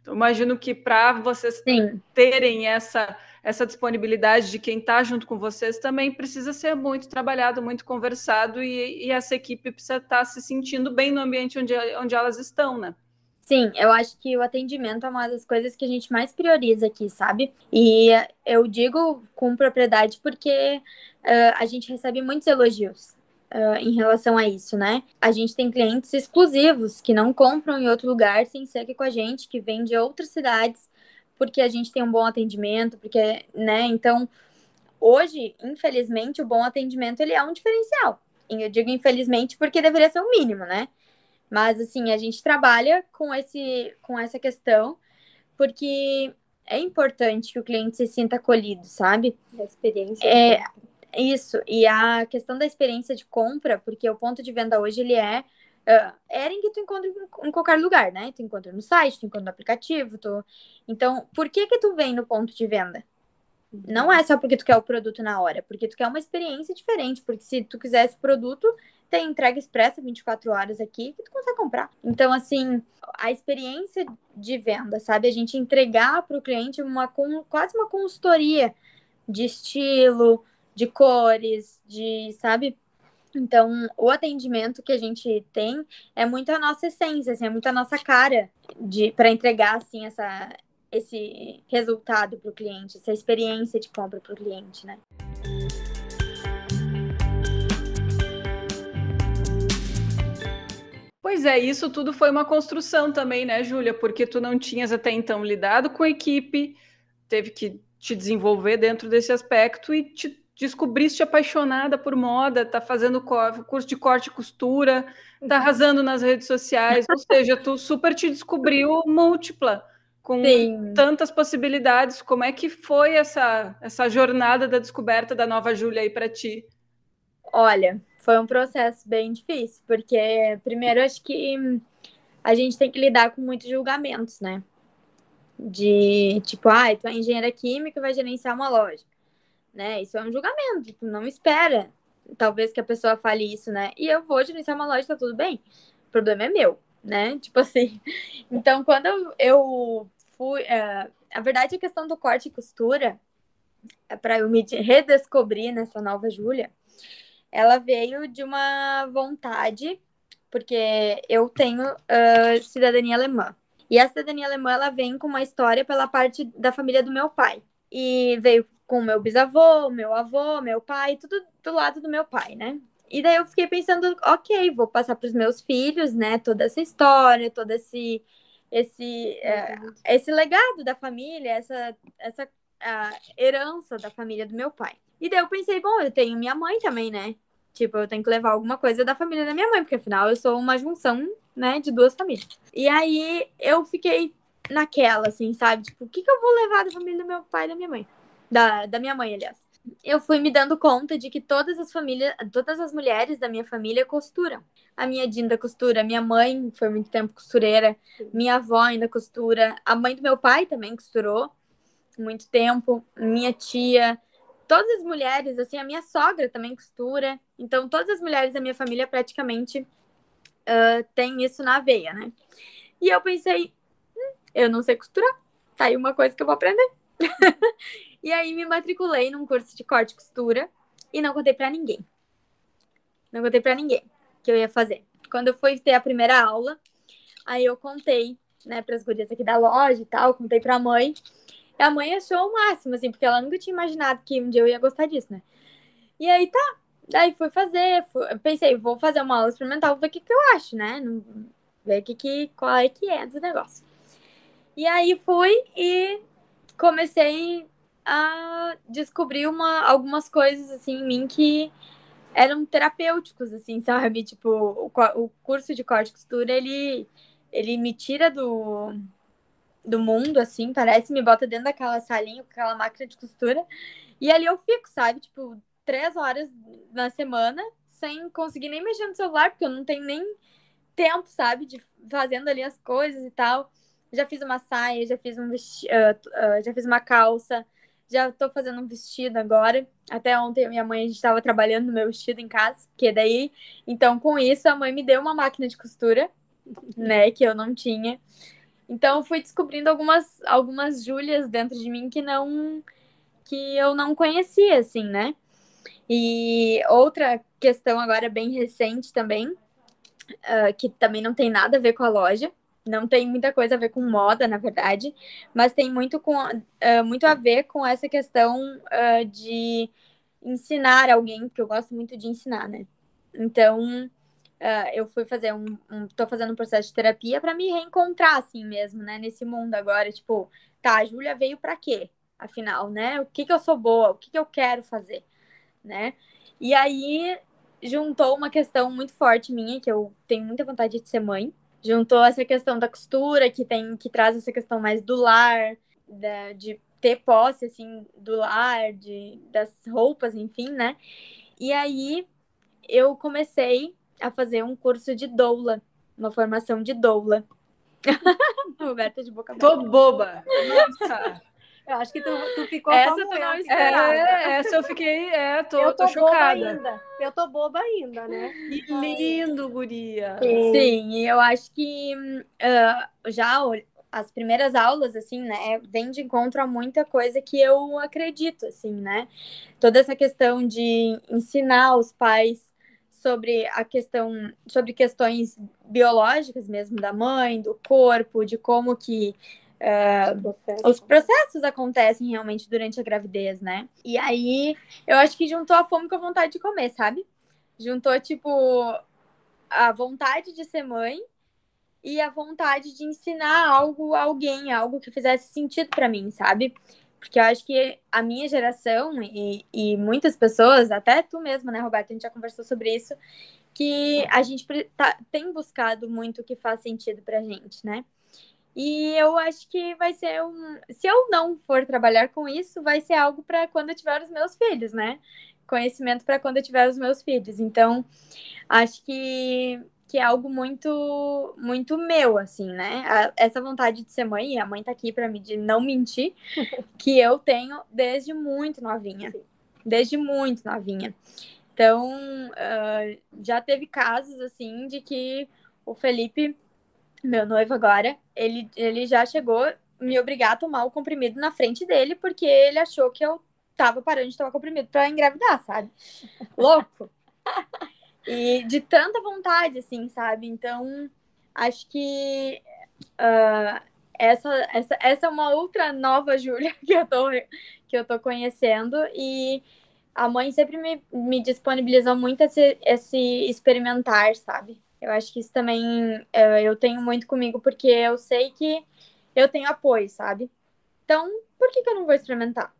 Então, imagino que para vocês Sim. terem essa essa disponibilidade de quem está junto com vocês também precisa ser muito trabalhado, muito conversado e, e essa equipe precisa estar tá se sentindo bem no ambiente onde, onde elas estão, né? Sim, eu acho que o atendimento é uma das coisas que a gente mais prioriza aqui, sabe? E eu digo com propriedade porque uh, a gente recebe muitos elogios uh, em relação a isso, né? A gente tem clientes exclusivos que não compram em outro lugar sem ser aqui com a gente, que vêm de outras cidades porque a gente tem um bom atendimento, porque, né? Então, hoje, infelizmente, o bom atendimento ele é um diferencial. E eu digo infelizmente porque deveria ser o um mínimo, né? Mas assim, a gente trabalha com esse com essa questão porque é importante que o cliente se sinta acolhido, sabe? A experiência. É isso. E a questão da experiência de compra, porque o ponto de venda hoje ele é Uh, Ering tu encontra em qualquer lugar, né? Tu encontra no site, tu encontra no aplicativo, tu... Então, por que que tu vem no ponto de venda? Não é só porque tu quer o produto na hora, porque tu quer uma experiência diferente, porque se tu quiser esse produto, tem entrega expressa 24 horas aqui que tu consegue comprar. Então, assim, a experiência de venda, sabe? A gente entregar para o cliente uma quase uma consultoria de estilo, de cores, de, sabe? Então, o atendimento que a gente tem é muito a nossa essência, assim, é muito a nossa cara de para entregar assim essa esse resultado para o cliente, essa experiência de compra para o cliente, né? Pois é, isso tudo foi uma construção também, né, Júlia? Porque tu não tinhas até então lidado com a equipe, teve que te desenvolver dentro desse aspecto e te descobriste apaixonada por moda, tá fazendo curso de corte e costura, tá arrasando nas redes sociais, ou seja, tu super te descobriu múltipla, com Sim. tantas possibilidades. Como é que foi essa, essa jornada da descoberta da nova Júlia aí para ti? Olha, foi um processo bem difícil, porque primeiro acho que a gente tem que lidar com muitos julgamentos, né? De tipo, ah, tu é engenheira química vai gerenciar uma loja né? Isso é um julgamento, tu não espera, talvez que a pessoa fale isso, né? E eu vou gerenciar uma loja, tá tudo bem. O problema é meu, né? Tipo assim. Então, quando eu, fui. É, a verdade, a questão do corte e costura, é para eu me redescobrir nessa nova Júlia, ela veio de uma vontade, porque eu tenho uh, cidadania alemã. E a cidadania alemã ela vem com uma história pela parte da família do meu pai. E veio com meu bisavô, meu avô, meu pai, tudo do lado do meu pai, né? E daí eu fiquei pensando, ok, vou passar para os meus filhos, né? Toda essa história, todo esse esse é, esse legado da família, essa essa herança da família do meu pai. E daí eu pensei, bom, eu tenho minha mãe também, né? Tipo, eu tenho que levar alguma coisa da família da minha mãe, porque afinal eu sou uma junção, né, de duas famílias. E aí eu fiquei naquela, assim, sabe? Tipo, o que, que eu vou levar da família do meu pai e da minha mãe? Da, da minha mãe, aliás. Eu fui me dando conta de que todas as famílias, todas as mulheres da minha família costuram. A minha Dinda costura, minha mãe foi muito tempo costureira, minha avó ainda costura, a mãe do meu pai também costurou muito tempo, minha tia, todas as mulheres, assim, a minha sogra também costura. Então, todas as mulheres da minha família praticamente uh, têm isso na veia, né? E eu pensei, hum, eu não sei costurar, tá aí uma coisa que eu vou aprender. E aí me matriculei num curso de corte e costura e não contei para ninguém. Não contei para ninguém que eu ia fazer. Quando eu fui ter a primeira aula, aí eu contei, né, para as gurias aqui da loja e tal, contei para a mãe. E a mãe achou o máximo, assim, porque ela nunca tinha imaginado que um dia eu ia gostar disso, né? E aí tá, daí fui fazer, fui, pensei, vou fazer uma aula experimental, vou ver o que, que eu acho, né? Ver que, que, qual é que é do negócio. E aí fui e comecei a descobrir uma, algumas coisas assim em mim que eram terapêuticos, assim, sabe? Tipo, o, o curso de corte e costura, ele, ele me tira do, do mundo, assim, parece, me bota dentro daquela salinha com aquela máquina de costura. E ali eu fico, sabe? Tipo, três horas na semana sem conseguir nem mexer no celular, porque eu não tenho nem tempo, sabe? De fazendo ali as coisas e tal. Já fiz uma saia, já fiz um vesti uh, uh, já fiz uma calça, já tô fazendo um vestido agora. Até ontem minha mãe a gente estava trabalhando no meu vestido em casa, que daí, então com isso a mãe me deu uma máquina de costura, né, que eu não tinha. Então fui descobrindo algumas algumas Júlias dentro de mim que não que eu não conhecia assim, né? E outra questão agora bem recente também, uh, que também não tem nada a ver com a loja, não tem muita coisa a ver com moda, na verdade, mas tem muito, com, uh, muito a ver com essa questão uh, de ensinar alguém, porque eu gosto muito de ensinar, né? Então, uh, eu fui fazer um, um. tô fazendo um processo de terapia para me reencontrar, assim mesmo, né? Nesse mundo agora, tipo, tá, a Júlia veio para quê? Afinal, né? O que que eu sou boa? O que que eu quero fazer? Né? E aí juntou uma questão muito forte minha, que eu tenho muita vontade de ser mãe juntou essa questão da costura, que tem que traz essa questão mais do lar, da, de ter posse assim do lar, de das roupas, enfim, né? E aí eu comecei a fazer um curso de doula, uma formação de doula. Roberta de boca. Tô boba. Nossa. Eu acho que tu, tu ficou essa como tu não eu. É, essa eu fiquei, é, tô, eu tô, tô chocada. Ainda. Eu tô boba ainda, né? Que lindo, guria. Sim, Sim eu acho que uh, já as primeiras aulas, assim, né, vem de encontro a muita coisa que eu acredito, assim, né? Toda essa questão de ensinar os pais sobre a questão, sobre questões biológicas mesmo da mãe, do corpo, de como que Uh, os processos acontecem realmente durante a gravidez, né? E aí eu acho que juntou a fome com a vontade de comer, sabe? Juntou, tipo, a vontade de ser mãe e a vontade de ensinar algo a alguém, algo que fizesse sentido para mim, sabe? Porque eu acho que a minha geração e, e muitas pessoas, até tu mesma, né, Roberta, a gente já conversou sobre isso, que a gente tá, tem buscado muito o que faz sentido pra gente, né? E eu acho que vai ser um. Se eu não for trabalhar com isso, vai ser algo para quando eu tiver os meus filhos, né? Conhecimento para quando eu tiver os meus filhos. Então, acho que, que é algo muito muito meu, assim, né? A, essa vontade de ser mãe, e a mãe tá aqui para me de não mentir, que eu tenho desde muito novinha. Desde muito novinha. Então, uh, já teve casos, assim, de que o Felipe meu noivo agora, ele, ele já chegou me obrigar a tomar o comprimido na frente dele, porque ele achou que eu tava parando de tomar comprimido para engravidar, sabe? Louco. E de tanta vontade, assim, sabe? Então, acho que uh, essa, essa, essa é uma outra nova Júlia que eu tô, que eu tô conhecendo e a mãe sempre me, me disponibilizou muito esse, esse experimentar, sabe? Eu acho que isso também uh, eu tenho muito comigo, porque eu sei que eu tenho apoio, sabe? Então, por que, que eu não vou experimentar?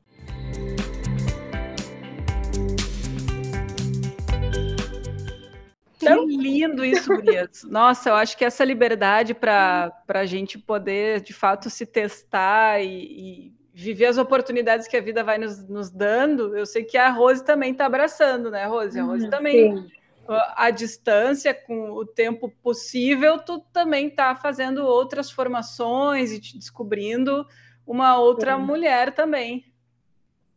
Que lindo isso, Gurias. Nossa, eu acho que essa liberdade para a gente poder, de fato, se testar e, e, viver as oportunidades que a vida vai nos, nos dando, eu sei que a Rose também está abraçando, né, Rose? A Rose uhum, também sim a distância, com o tempo possível, tu também está fazendo outras formações e te descobrindo uma outra Sim. mulher também.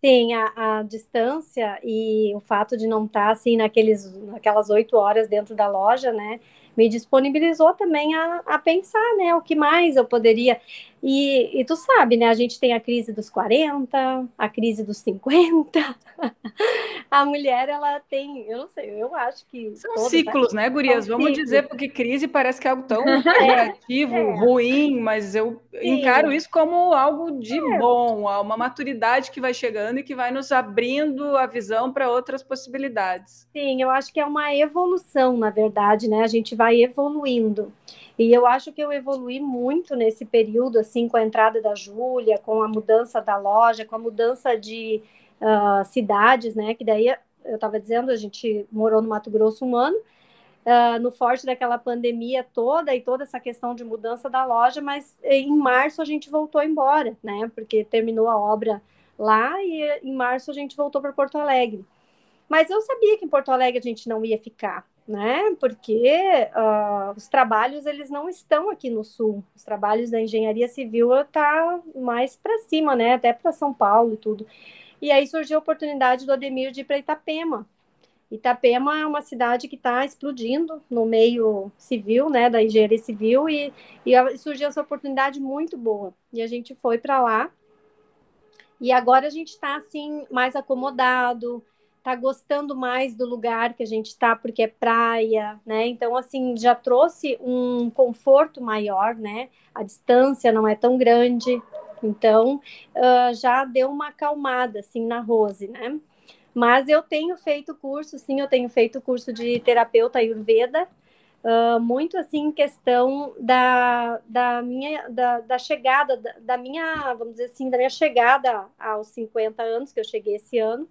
Sim, a, a, distância e o fato de não estar tá, assim naqueles, naquelas oito horas dentro da loja, né, me disponibilizou também a, a pensar, né, o que mais eu poderia. E, e tu sabe, né? A gente tem a crise dos 40, a crise dos 50. a mulher, ela tem, eu não sei, eu acho que. São todos, ciclos, né, Gurias? Vamos ciclos. dizer, porque crise parece que é algo tão negativo, é. ruim, mas eu Sim. encaro isso como algo de é. bom, uma maturidade que vai chegando e que vai nos abrindo a visão para outras possibilidades. Sim, eu acho que é uma evolução, na verdade, né? A gente vai evoluindo. E eu acho que eu evolui muito nesse período, assim, com a entrada da Júlia, com a mudança da loja, com a mudança de uh, cidades, né? Que daí, eu estava dizendo, a gente morou no Mato Grosso um ano, uh, no forte daquela pandemia toda e toda essa questão de mudança da loja, mas em março a gente voltou embora, né? Porque terminou a obra lá e em março a gente voltou para Porto Alegre. Mas eu sabia que em Porto Alegre a gente não ia ficar, né? Porque uh, os trabalhos eles não estão aqui no sul. Os trabalhos da engenharia civil tá mais para cima, né? Até para São Paulo e tudo. E aí surgiu a oportunidade do Ademir de ir para Itapema. Itapema é uma cidade que está explodindo no meio civil, né, da engenharia civil, e, e surgiu essa oportunidade muito boa. E a gente foi para lá. E agora a gente está assim mais acomodado, está gostando mais do lugar que a gente está porque é praia, né? Então assim já trouxe um conforto maior, né? A distância não é tão grande, então uh, já deu uma acalmada assim na Rose, né? Mas eu tenho feito curso, sim, eu tenho feito curso de terapeuta Ayurveda, uh, muito assim em questão da, da minha da, da chegada, da, da, minha, vamos dizer assim, da minha chegada aos 50 anos, que eu cheguei esse ano,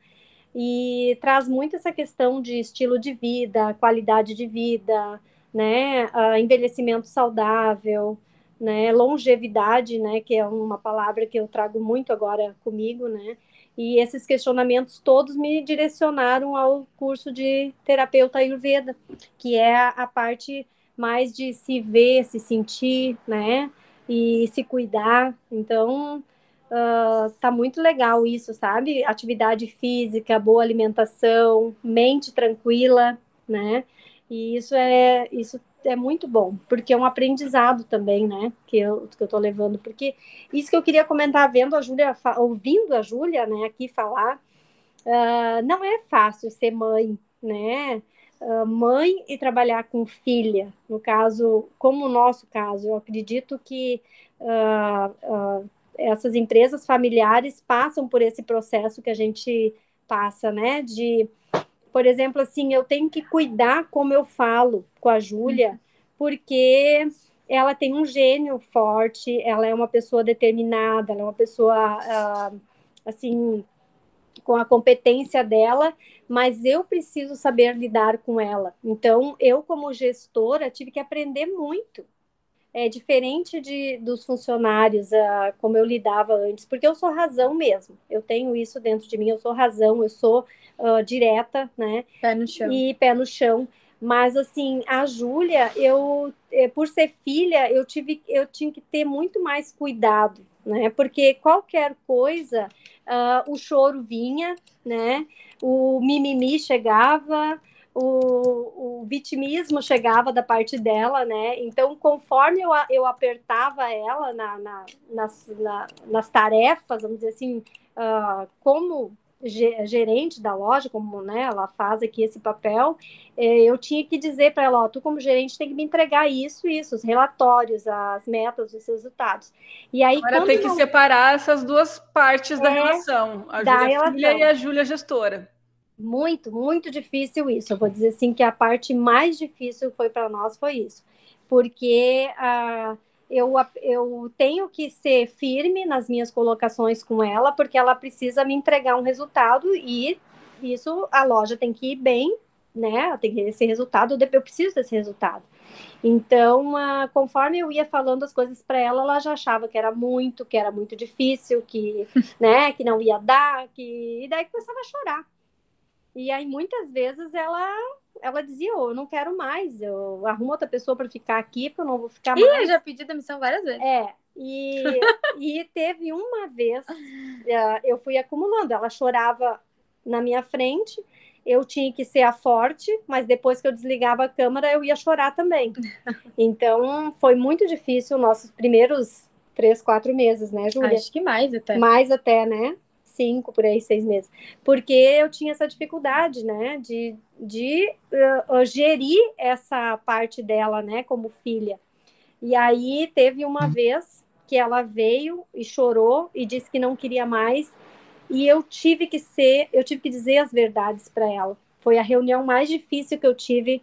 e traz muito essa questão de estilo de vida, qualidade de vida, né, uh, envelhecimento saudável, né, longevidade, né, que é uma palavra que eu trago muito agora comigo, né, e esses questionamentos todos me direcionaram ao curso de terapeuta Ayurveda, que é a, parte mais de se ver, se sentir, né? E se cuidar. Então, uh, tá muito legal isso, sabe? Atividade física, boa alimentação, mente tranquila, né? E isso é isso é muito bom, porque é um aprendizado também, né, que eu, que eu tô levando, porque isso que eu queria comentar, vendo a Júlia, ouvindo a Júlia, né, aqui falar, uh, não é fácil ser mãe, né, uh, mãe e trabalhar com filha, no caso, como o nosso caso, eu acredito que uh, essas empresas familiares passam por esse processo que a gente passa, né, de por exemplo, assim, eu tenho que cuidar como eu falo com a Júlia, porque ela tem um gênio forte, ela é uma pessoa determinada, ela é uma pessoa, uh, assim, com a competência dela, mas eu preciso saber lidar com ela. Então, eu, como gestora, tive que aprender muito. É diferente de, dos funcionários, uh, como eu lidava antes, porque eu sou razão mesmo. Eu tenho isso dentro de mim, eu sou razão, eu sou uh, direta, né? Pé no chão. E pé no chão. Mas assim, a Júlia, eu eh, por ser filha, eu tive eu tinha que ter muito mais cuidado, né? Porque qualquer coisa, uh, o choro vinha, né? O mimimi chegava, o, o, vitimismo chegava da parte dela, né? Então, conforme eu, eu apertava ela na, na, nas, na, nas tarefas, vamos dizer assim, uh, como gerente da loja, como né, ela faz aqui esse papel, é, eu tinha que dizer para ela, ó, tu como gerente tem que me entregar isso, isso, os relatórios, as metas, os resultados. E aí Agora tem que não... separar essas duas partes é, da relação, a da Júlia relação. filha e a Júlia gestora. Muito, muito difícil isso. Eu vou dizer assim que a parte mais difícil foi para nós foi isso, porque uh, eu, eu tenho que ser firme nas minhas colocações com ela, porque ela precisa me entregar um resultado e isso a loja tem que ir bem, né? Tem que esse resultado, eu preciso desse resultado. Então, uh, conforme eu ia falando as coisas para ela, ela já achava que era muito, que era muito difícil, que, né, que não ia dar, que e daí começava a chorar. E aí muitas vezes ela ela dizia, oh, eu não quero mais, eu arrumo outra pessoa para ficar aqui, porque eu não vou ficar Ih, mais. eu já pedi demissão várias vezes. É, e, e teve uma vez, uh, eu fui acumulando, ela chorava na minha frente, eu tinha que ser a forte, mas depois que eu desligava a câmera, eu ia chorar também. Então, foi muito difícil nossos primeiros três, quatro meses, né, Júlia? Acho que mais até. Mais até, né? Cinco, por aí, seis meses. Porque eu tinha essa dificuldade, né, de, de uh, gerir essa parte dela, né, como filha. E aí teve uma uhum. vez que ela veio e chorou e disse que não queria mais, e eu tive que ser, eu tive que dizer as verdades para ela. Foi a reunião mais difícil que eu tive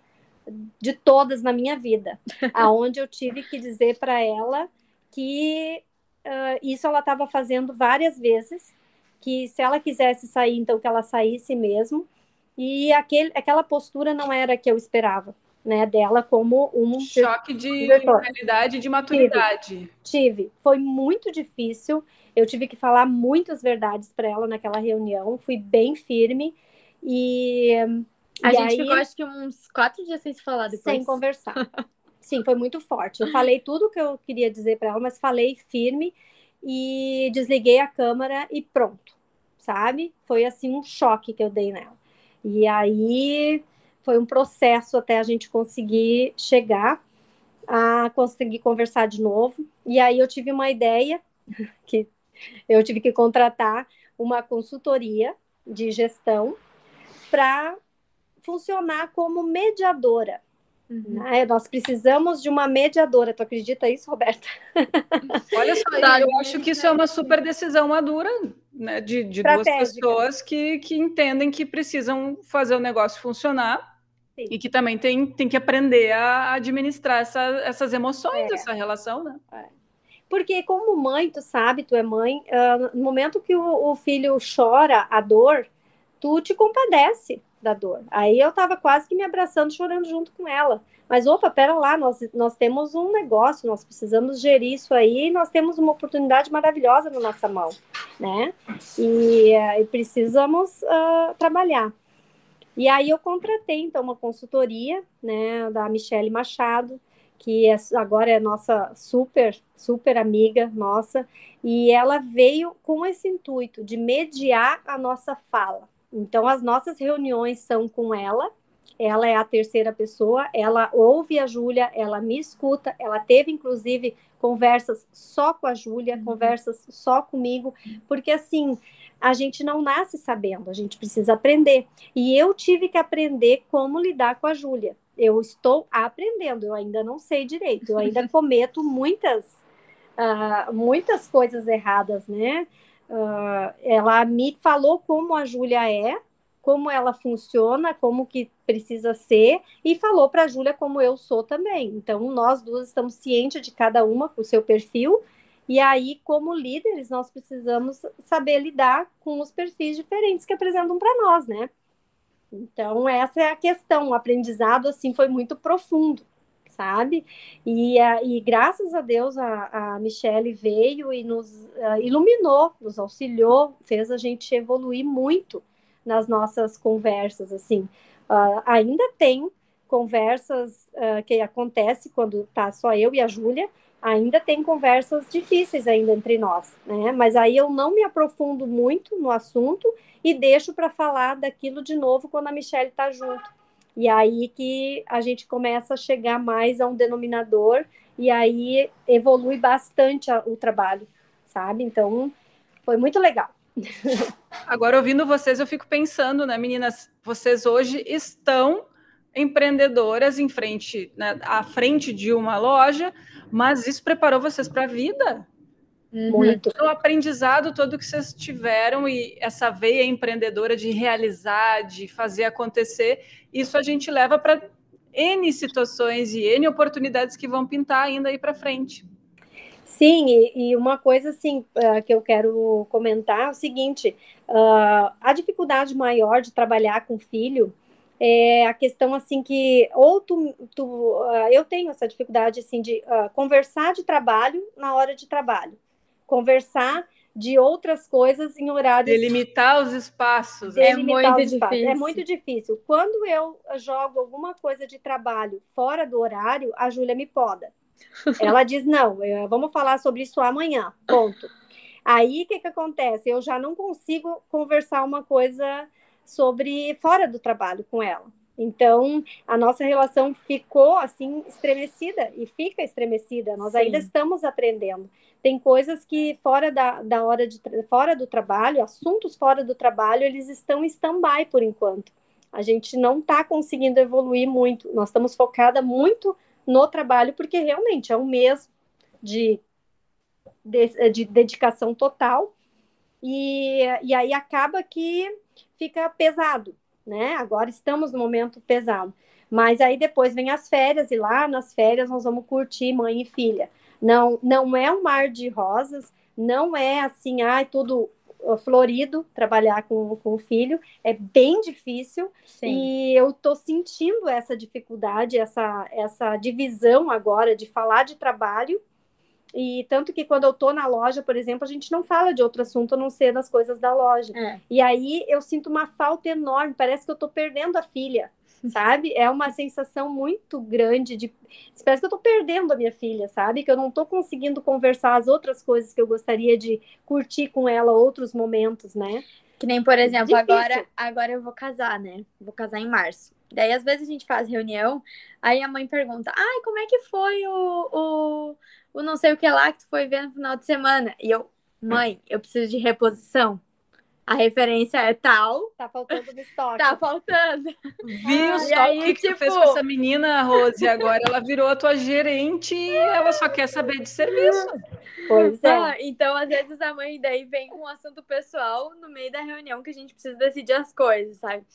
de todas na minha vida, aonde eu tive que dizer para ela que uh, isso ela estava fazendo várias vezes que se ela quisesse sair, então que ela saísse mesmo. E aquele, aquela postura não era a que eu esperava. né, dela como um choque de diretor. realidade de maturidade. Tive, tive. Foi muito difícil. Eu tive que falar muitas verdades para ela naquela reunião. Fui bem firme e a e gente aí, ficou acho que uns quatro dias sem se falar depois. Sem conversar. Sim, foi muito forte. Eu falei tudo o que eu queria dizer para ela, mas falei firme e desliguei a câmera e pronto, sabe? Foi assim um choque que eu dei nela. E aí foi um processo até a gente conseguir chegar a conseguir conversar de novo. E aí eu tive uma ideia que eu tive que contratar uma consultoria de gestão para funcionar como mediadora. Uhum. Né? Nós precisamos de uma mediadora. Tu acredita isso, Roberta? Olha só, eu acho que isso é uma super decisão madura né, de, de duas pessoas que, que entendem que precisam fazer o negócio funcionar Sim. E que também tem, tem que aprender a administrar essa, essas emoções, é. essa relação, né? É. Porque como mãe, tu sabe, tu é mãe, uh, no momento que o, o, filho chora a dor, tu te compadece da dor. Aí eu tava quase que me abraçando, chorando junto com ela. Mas, opa, pera lá, nós, nós temos um negócio, nós precisamos gerir isso aí, nós temos uma oportunidade maravilhosa na nossa mão, né? E, uh, e precisamos uh, trabalhar. E aí eu contratei então uma consultoria, né, da Michele Machado, que é, agora é nossa super, super amiga nossa, e ela veio com esse intuito de mediar a nossa fala. Então as nossas reuniões são com ela, ela é a terceira pessoa, ela ouve a Júlia, ela me escuta, ela teve inclusive conversas só com a Júlia, uhum. conversas só comigo, porque assim, a gente não nasce sabendo, a gente precisa aprender. E eu tive que aprender como lidar com a Júlia. Eu estou aprendendo, eu ainda não sei direito, eu ainda cometo muitas, uh, muitas coisas erradas, né? Uh, ela me falou como a Júlia é, como ela funciona, como que precisa ser, e falou para a Júlia como eu sou também. Então, nós duas estamos cientes de cada uma com o seu perfil, e aí, como líderes, nós precisamos saber lidar com os perfis diferentes que apresentam para nós, né? Então, essa é a questão. O aprendizado, assim, foi muito profundo, sabe? E, e graças a Deus, a, a Michelle veio e nos iluminou, nos auxiliou, fez a gente evoluir muito nas nossas conversas, assim. Uh, ainda tem conversas uh, que acontece quando tá só eu e a Júlia, ainda tem conversas difíceis ainda entre nós, né? Mas aí eu não me aprofundo muito no assunto e deixo para falar daquilo de novo quando a Michelle está junto. E aí que a gente começa a chegar mais a um denominador e aí evolui bastante o trabalho, sabe? Então, foi muito legal. Agora, ouvindo vocês, eu fico pensando, né, meninas? Vocês hoje estão empreendedoras em frente, né, à frente de uma loja, mas isso preparou vocês para a vida? Uhum. Muito. O aprendizado todo que vocês tiveram e essa veia empreendedora de realizar, de fazer acontecer, isso a gente leva para N situações e N oportunidades que vão pintar ainda aí para frente. Sim, e, e, uma coisa assim uh, que eu quero comentar é o seguinte: uh, a dificuldade maior de trabalhar com filho é a questão assim que ou tu, tu uh, eu tenho essa dificuldade assim de uh, conversar de trabalho na hora de trabalho, conversar de outras coisas em horários delimitar os espaços é muito difícil é muito difícil. Quando eu jogo alguma coisa de trabalho fora do horário a Júlia me poda. Ela diz não vamos falar sobre isso amanhã ponto. Aí o que que acontece? Eu já não consigo conversar uma coisa sobre fora do trabalho com ela. Então, a nossa relação ficou assim estremecida e fica estremecida. Nós Sim. ainda estamos aprendendo. Tem coisas que fora da, da hora de fora do trabalho, assuntos fora do trabalho, eles estão em stand-by por enquanto. A gente não está conseguindo evoluir muito. Nós estamos focada muito no trabalho porque realmente é um mês de, de, de dedicação total. E, e aí acaba que fica pesado, né? Agora estamos no momento pesado. Mas aí depois vem as férias e lá nas férias nós vamos curtir mãe e filha. Não, não é um mar de rosas, não é assim, ai, tudo florido trabalhar com, com o filho, é bem difícil Sim. e eu estou sentindo essa dificuldade, essa, essa divisão agora de falar de trabalho e tanto que quando eu tô na loja, por exemplo, a gente não fala de outro assunto a não ser das coisas da loja. É. E aí eu sinto uma falta enorme, parece que eu tô perdendo a filha, sabe? É uma sensação muito grande de. Parece que eu tô perdendo a minha filha, sabe? Que eu não tô conseguindo conversar as outras coisas que eu gostaria de curtir com ela, outros momentos, né? Que nem, por exemplo, agora, agora eu vou casar, né? Vou casar em março. Daí, às vezes, a gente faz reunião, aí a mãe pergunta: ai, como é que foi o, o o não sei o que lá que tu foi ver no final de semana. E eu, mãe, eu preciso de reposição. A referência é tal. Tá faltando no estoque. Tá faltando. Viu só aí, o que, tipo... que fez com essa menina, Rose? Agora ela virou a tua gerente e ela só quer saber de serviço. Pois é. Ah, então, às vezes, a mãe daí vem com um assunto pessoal no meio da reunião que a gente precisa decidir as coisas, sabe?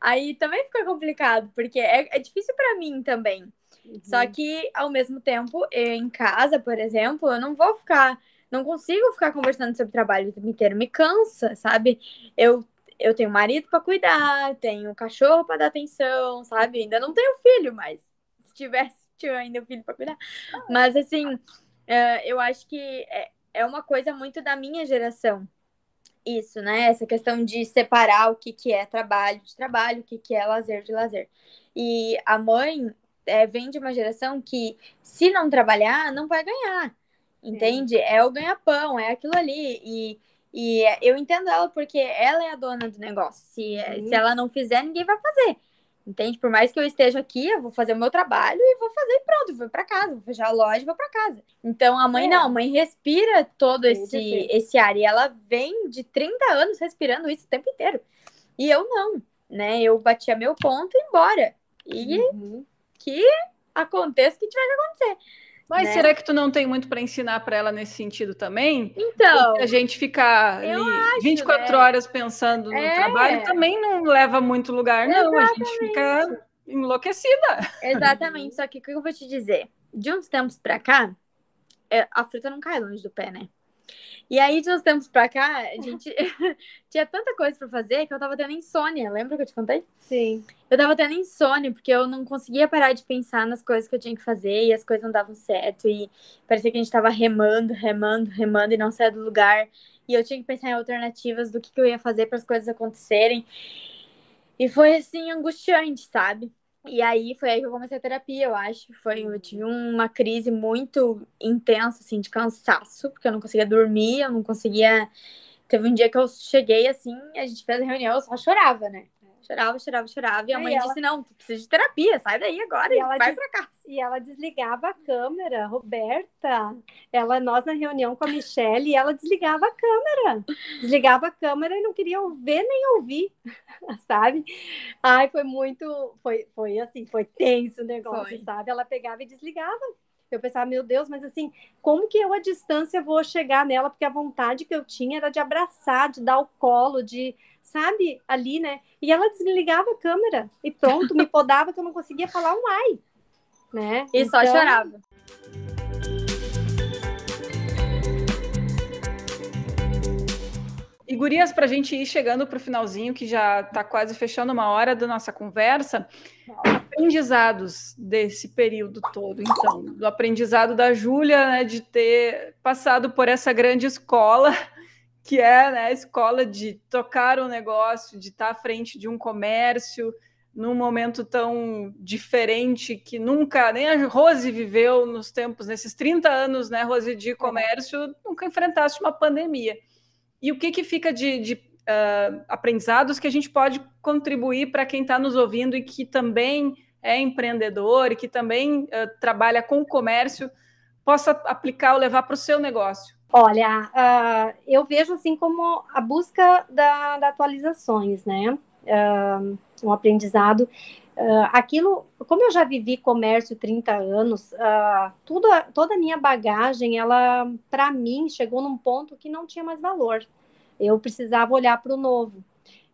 Aí também fica complicado, porque é, é difícil para mim também. Uhum. Só que, ao mesmo tempo, eu, em casa, por exemplo, eu não vou ficar. Não consigo ficar conversando sobre trabalho o tempo inteiro. Me cansa, sabe? Eu, eu tenho marido para cuidar, tenho cachorro para dar atenção, sabe? Ainda não tenho filho, mas se tivesse, tinha ainda um filho para cuidar. Mas, assim, uh, eu acho que é, é uma coisa muito da minha geração isso, né? Essa questão de separar o que, que é trabalho de trabalho, o que, que é lazer de lazer. E a mãe, é, vem de uma geração que, se não trabalhar, não vai ganhar. Entende? É, é o ganha-pão, é aquilo ali. E, e eu entendo ela porque ela é a dona do negócio. Se, se ela não fizer, ninguém vai fazer. Entende? Por mais que eu esteja aqui, eu vou fazer o meu trabalho e vou fazer pronto, vou para casa, vou fechar a loja e vou para casa. Então a mãe é. não, a mãe respira todo esse, esse ar e ela vem de 30 anos respirando isso o tempo inteiro. E eu não, né? Eu batia meu ponto e embora. E uhum que aconteça o que tiver que acontecer. Mas né? será que tu não tem muito para ensinar para ela nesse sentido também? Então. Porque a gente ficar ali acho, 24 né? horas pensando no é. trabalho também não leva muito lugar, não. Exatamente. A gente fica enlouquecida. Exatamente. Só que o que eu vou te dizer? De uns tempos para cá, é, a fruta não cai longe do pé, né? E aí, de uns tempos pra cá, a gente tinha tanta coisa pra fazer que eu tava tendo insônia. Lembra que eu te contei? Sim. Eu tava tendo insônia, porque eu não conseguia parar de pensar nas coisas que eu tinha que fazer e as coisas não davam certo. E parecia que a gente tava remando, remando, remando e não saia do lugar. E eu tinha que pensar em alternativas do que, que eu ia fazer para as coisas acontecerem. E foi assim, angustiante, sabe? E aí foi aí que eu comecei a terapia, eu acho. Foi, eu tive uma crise muito intensa, assim, de cansaço, porque eu não conseguia dormir, eu não conseguia. Teve um dia que eu cheguei assim, a gente fez a reunião, eu só chorava, né? Chorava, chorava, chorava. E a mãe ela... disse: Não, tu precisa de terapia, sai daí agora e, e vai des... pra casa. E ela desligava a câmera, Roberta. Ela, nós na reunião com a Michelle, e ela desligava a câmera. Desligava a câmera e não queria ver nem ouvir, sabe? Ai, foi muito. Foi, foi assim, foi tenso o negócio, foi. sabe? Ela pegava e desligava. Eu pensava, meu Deus, mas assim, como que eu à distância vou chegar nela? Porque a vontade que eu tinha era de abraçar, de dar o colo, de sabe, ali, né? E ela desligava a câmera e pronto, me podava que eu não conseguia falar um ai, né? E então... só chorava. E gurias, para a gente ir chegando para o finalzinho, que já está quase fechando uma hora da nossa conversa, aprendizados desse período todo, então, do aprendizado da Júlia, né, de ter passado por essa grande escola que é né, a escola de tocar um negócio, de estar à frente de um comércio, num momento tão diferente que nunca, nem a Rose viveu nos tempos, nesses 30 anos, né, Rose, de comércio, nunca enfrentaste uma pandemia. E o que, que fica de, de uh, aprendizados que a gente pode contribuir para quem está nos ouvindo e que também é empreendedor e que também uh, trabalha com comércio, possa aplicar ou levar para o seu negócio? Olha, uh, eu vejo assim como a busca da, da atualizações, né? Uh, um aprendizado. Uh, aquilo, como eu já vivi comércio 30 anos, uh, tudo, toda a minha bagagem, ela, para mim, chegou num ponto que não tinha mais valor. Eu precisava olhar para o novo.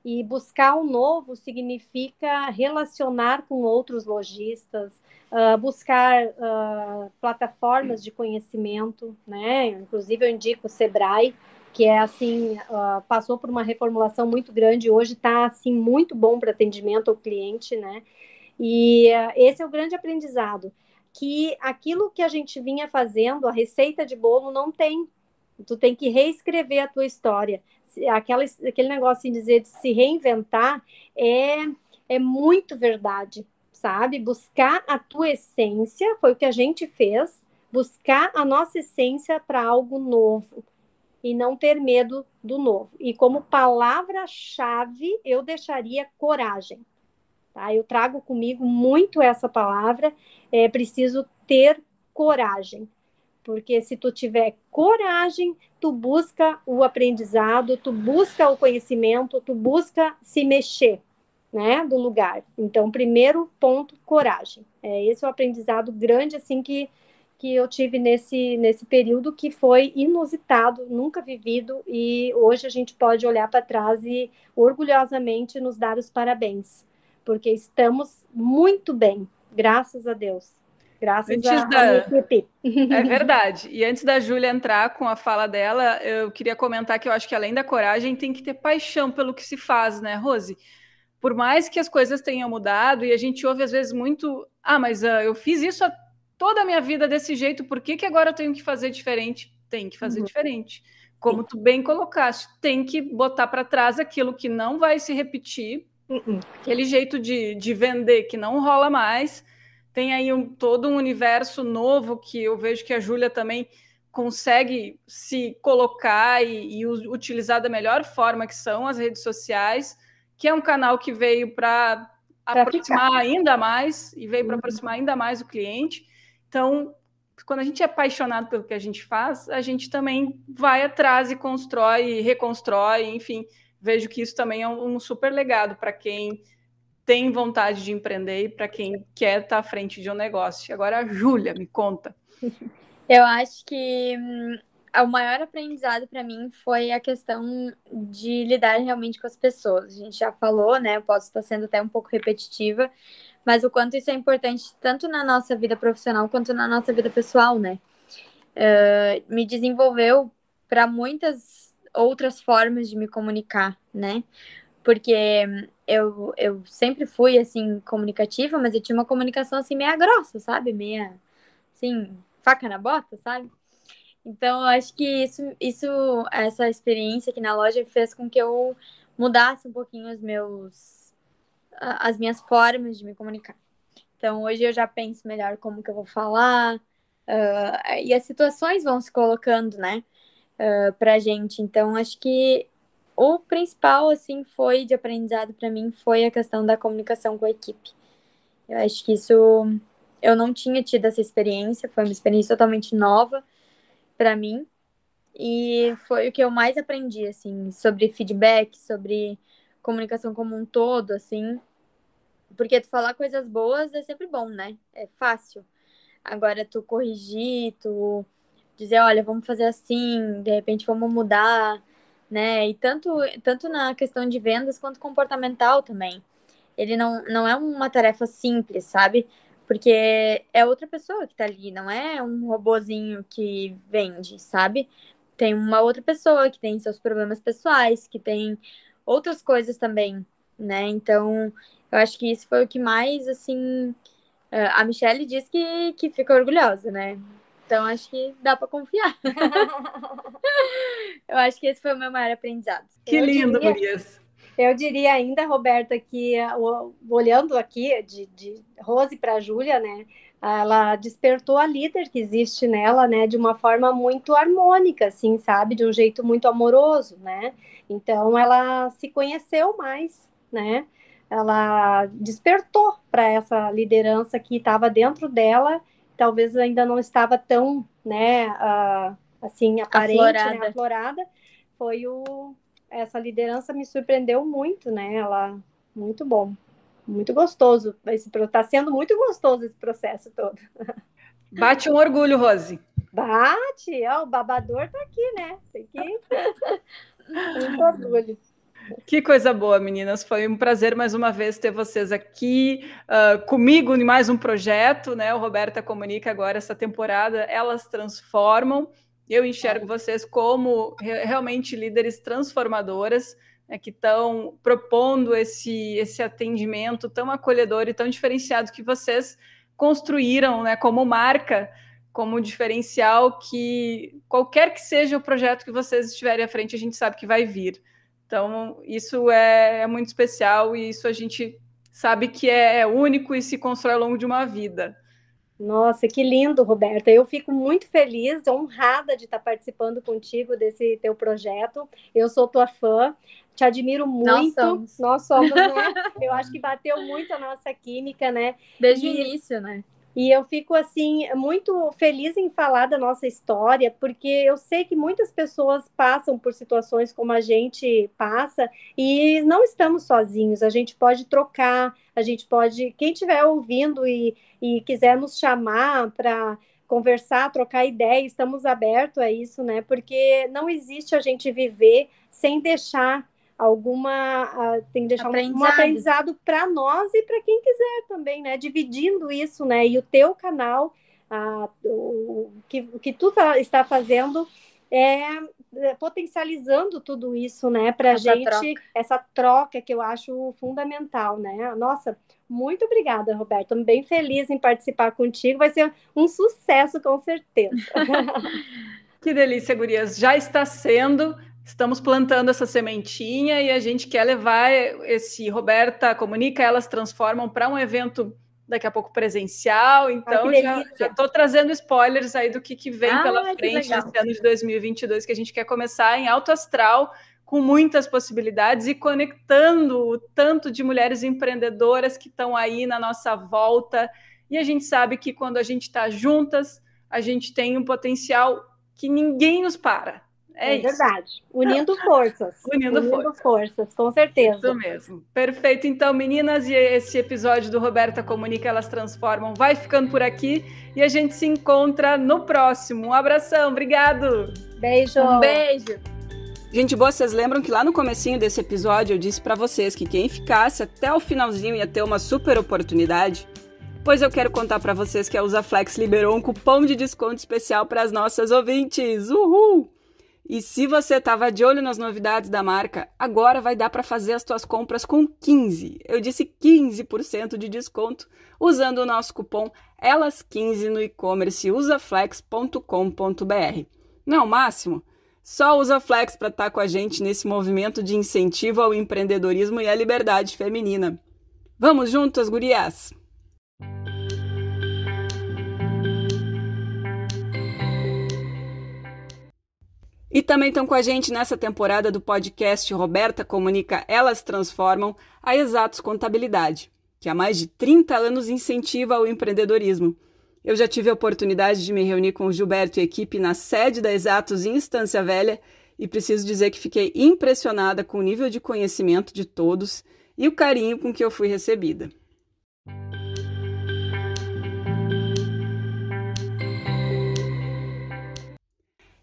E buscar o novo significa relacionar com outros lojistas, uh, buscar uh, plataformas de conhecimento, né? Inclusive eu indico o Sebrae, que é assim, uh, passou por uma reformulação muito grande, hoje está assim muito bom para atendimento ao cliente, né? E esse é o grande aprendizado, que aquilo que a gente vinha fazendo, a receita de bolo não tem. Tu tem que reescrever a tua história. Aquela, aquele negócio de dizer de se reinventar é, é muito verdade, sabe? Buscar a tua essência, foi o que a gente fez, buscar a nossa essência para algo novo e não ter medo do novo. E como palavra-chave, eu deixaria coragem. Tá? Eu trago comigo muito essa palavra, é preciso ter coragem. Porque se tu tiver coragem, tu busca o aprendizado, tu busca o conhecimento, tu busca se mexer, né, do lugar. Então, primeiro ponto, coragem. É esse é o aprendizado grande assim que que eu tive nesse, nesse período que foi inusitado, nunca vivido, e hoje a gente pode olhar para trás e orgulhosamente nos dar os parabéns, porque estamos muito bem, graças a Deus. Graças antes a, da... equipe. É verdade. E antes da Júlia entrar com a fala dela, eu queria comentar que eu acho que além da coragem, tem que ter paixão pelo que se faz, né, Rose? Por mais que as coisas tenham mudado, e a gente ouve às vezes muito, ah, mas uh, eu fiz isso toda a minha vida desse jeito, por que, que agora eu tenho que fazer diferente? Tem que fazer uhum. diferente. Como Sim. tu bem colocaste, tem que botar para trás aquilo que não vai se repetir, uhum. aquele jeito de, de vender que não rola mais. Tem aí um, todo um universo novo que eu vejo que a Júlia também consegue se colocar e, e, utilizar da melhor forma, que são as redes sociais, que é um canal que veio para aproximar ficar. ainda mais e veio para uhum. aproximar ainda mais o cliente. Então, quando a gente é apaixonado pelo que a gente faz, a gente também vai atrás e constrói, reconstrói, enfim. Vejo que isso também é um, super legado para quem tem vontade de empreender e para quem quer estar tá à frente de um negócio. Agora, a Júlia, me conta. Eu acho que hum, o maior aprendizado para mim foi a questão de lidar realmente com as pessoas. A gente já falou, né? Eu posso estar sendo até um pouco repetitiva, mas o quanto isso é importante tanto na nossa vida profissional quanto na nossa vida pessoal, né? Uh, me desenvolveu para muitas outras formas de me comunicar, né? Porque eu, eu sempre fui, assim, comunicativa, mas eu tinha uma comunicação, assim, meia grossa, sabe? Meia, assim, faca na bota, sabe? Então, eu acho que isso, isso, essa experiência aqui na loja fez com que eu mudasse um pouquinho os meus as minhas formas de me comunicar. Então, hoje eu já penso melhor como que eu vou falar, uh, e as situações vão se colocando, né, uh, pra gente. Então, acho que o principal, assim, foi de aprendizado para mim foi a questão da comunicação com a equipe. Eu acho que isso eu não tinha tido essa experiência, foi uma experiência totalmente nova para mim. E foi o que eu mais aprendi, assim, sobre feedback, sobre comunicação como um todo, assim. Porque tu falar coisas boas é sempre bom, né? É fácil. Agora, tu corrigir, tu dizer, olha, vamos fazer assim, de repente vamos mudar, né? E tanto, tanto na questão de vendas quanto comportamental também. Ele não, não é uma tarefa simples, sabe? Porque é outra pessoa que tá ali, não é um robozinho que vende, sabe? Tem uma outra pessoa que tem seus problemas pessoais, que tem outras coisas também, né? Então, eu acho que isso foi o que mais, assim. Eh, a Michelle diz que, que fica orgulhosa, né? Então, acho que dá para confiar. eu acho que esse foi o meu maior aprendizado. Que eu lindo, diria, Eu diria ainda, Roberta, que olhando aqui de, de Rose para Júlia, né? ela despertou a líder que existe nela, né, de uma forma muito harmônica, assim, sabe, de um jeito muito amoroso, né? Então ela se conheceu mais, né? Ela despertou para essa liderança que estava dentro dela, talvez ainda não estava tão, né, uh, assim aparente, né, aflorada. Né, aflorada. Foi o essa liderança me surpreendeu muito, né? Ela muito bom muito gostoso. Está sendo muito gostoso esse processo todo. Bate um orgulho, Rose. Bate, ó, o babador tá aqui, né? Tem que. muito orgulho. Que coisa boa, meninas. Foi um prazer mais uma vez ter vocês aqui uh, comigo em mais um projeto, né? O Roberta Comunica agora essa temporada. Elas transformam. Eu enxergo vocês como realmente líderes transformadoras né, que estão propondo esse, esse atendimento tão acolhedor e tão diferenciado que vocês construíram né, como marca, como diferencial que qualquer que seja o projeto que vocês estiverem à frente, a gente sabe que vai vir. Então, isso é, é muito especial e isso a gente sabe que é, é único e se constrói ao longo de uma vida. Nossa, que lindo, Roberta. Eu fico muito feliz, honrada de estar participando contigo desse teu projeto. Eu sou tua fã, te admiro muito. Nós somos, Nós somos né? Eu acho que bateu muito a nossa química, né? Desde e... o início, né? E eu fico assim muito feliz em falar da nossa história, porque eu sei que muitas pessoas passam por situações como a gente passa e não estamos sozinhos. A gente pode trocar, a gente pode, quem estiver ouvindo e, e quiser nos chamar para conversar, trocar ideia, estamos abertos a isso, né? Porque não existe a gente viver sem deixar alguma uh, tem que deixar aprendizado. um aprendizado para nós e para quem quiser também, né? Dividindo isso, né? E o teu canal, uh, o, que, o que tu tá, está fazendo é, é potencializando tudo isso, né? Para gente troca. essa troca que eu acho fundamental, né? Nossa, muito obrigada, Roberto. Estou bem feliz em participar contigo. Vai ser um sucesso, com certeza. que delícia, Gurias. Já está sendo. Estamos plantando essa sementinha e a gente quer levar esse Roberta Comunica, elas transformam para um evento daqui a pouco presencial. Então, ah, já estou trazendo spoilers aí do que, que vem ah, pela frente nesse ano de 2022, que a gente quer começar em alto astral, com muitas possibilidades e conectando o tanto de mulheres empreendedoras que estão aí na nossa volta. E a gente sabe que quando a gente está juntas, a gente tem um potencial que ninguém nos para. É, é verdade. Unindo forças. Unindo, Unindo forças. forças. com certeza. Isso mesmo. Perfeito. Então, meninas, e esse episódio do Roberta Comunica, elas transformam, vai ficando por aqui e a gente se encontra no próximo. Um abração, obrigado. Beijo. Um beijo. Gente boa, vocês lembram que lá no comecinho desse episódio eu disse para vocês que quem ficasse até o finalzinho ia ter uma super oportunidade? Pois eu quero contar para vocês que a Usaflex liberou um cupom de desconto especial para as nossas ouvintes. Uhul! E se você estava de olho nas novidades da marca, agora vai dar para fazer as suas compras com 15, eu disse 15% de desconto, usando o nosso cupom ELAS15 no e-commerce usaflex.com.br. Não é o máximo? Só usa Flex para estar tá com a gente nesse movimento de incentivo ao empreendedorismo e à liberdade feminina. Vamos juntas, gurias! E também estão com a gente nessa temporada do podcast Roberta Comunica Elas Transformam a Exatos Contabilidade, que há mais de 30 anos incentiva o empreendedorismo. Eu já tive a oportunidade de me reunir com o Gilberto e equipe na sede da Exatos em Instância Velha e preciso dizer que fiquei impressionada com o nível de conhecimento de todos e o carinho com que eu fui recebida.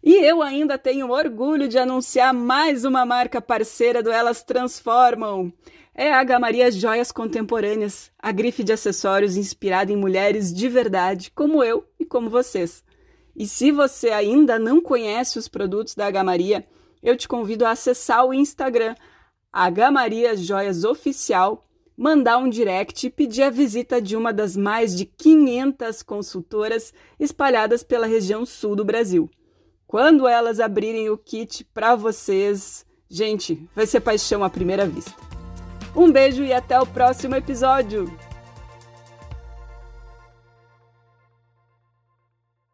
E eu ainda tenho orgulho de anunciar mais uma marca parceira do Elas Transformam. É a Gamaria Joias Contemporâneas, a grife de acessórios inspirada em mulheres de verdade, como eu e como vocês. E se você ainda não conhece os produtos da Gamaria, eu te convido a acessar o Instagram, a Gamaria Joias Oficial, mandar um direct e pedir a visita de uma das mais de 500 consultoras espalhadas pela região sul do Brasil. Quando elas abrirem o kit para vocês, gente, vai ser paixão à primeira vista. Um beijo e até o próximo episódio!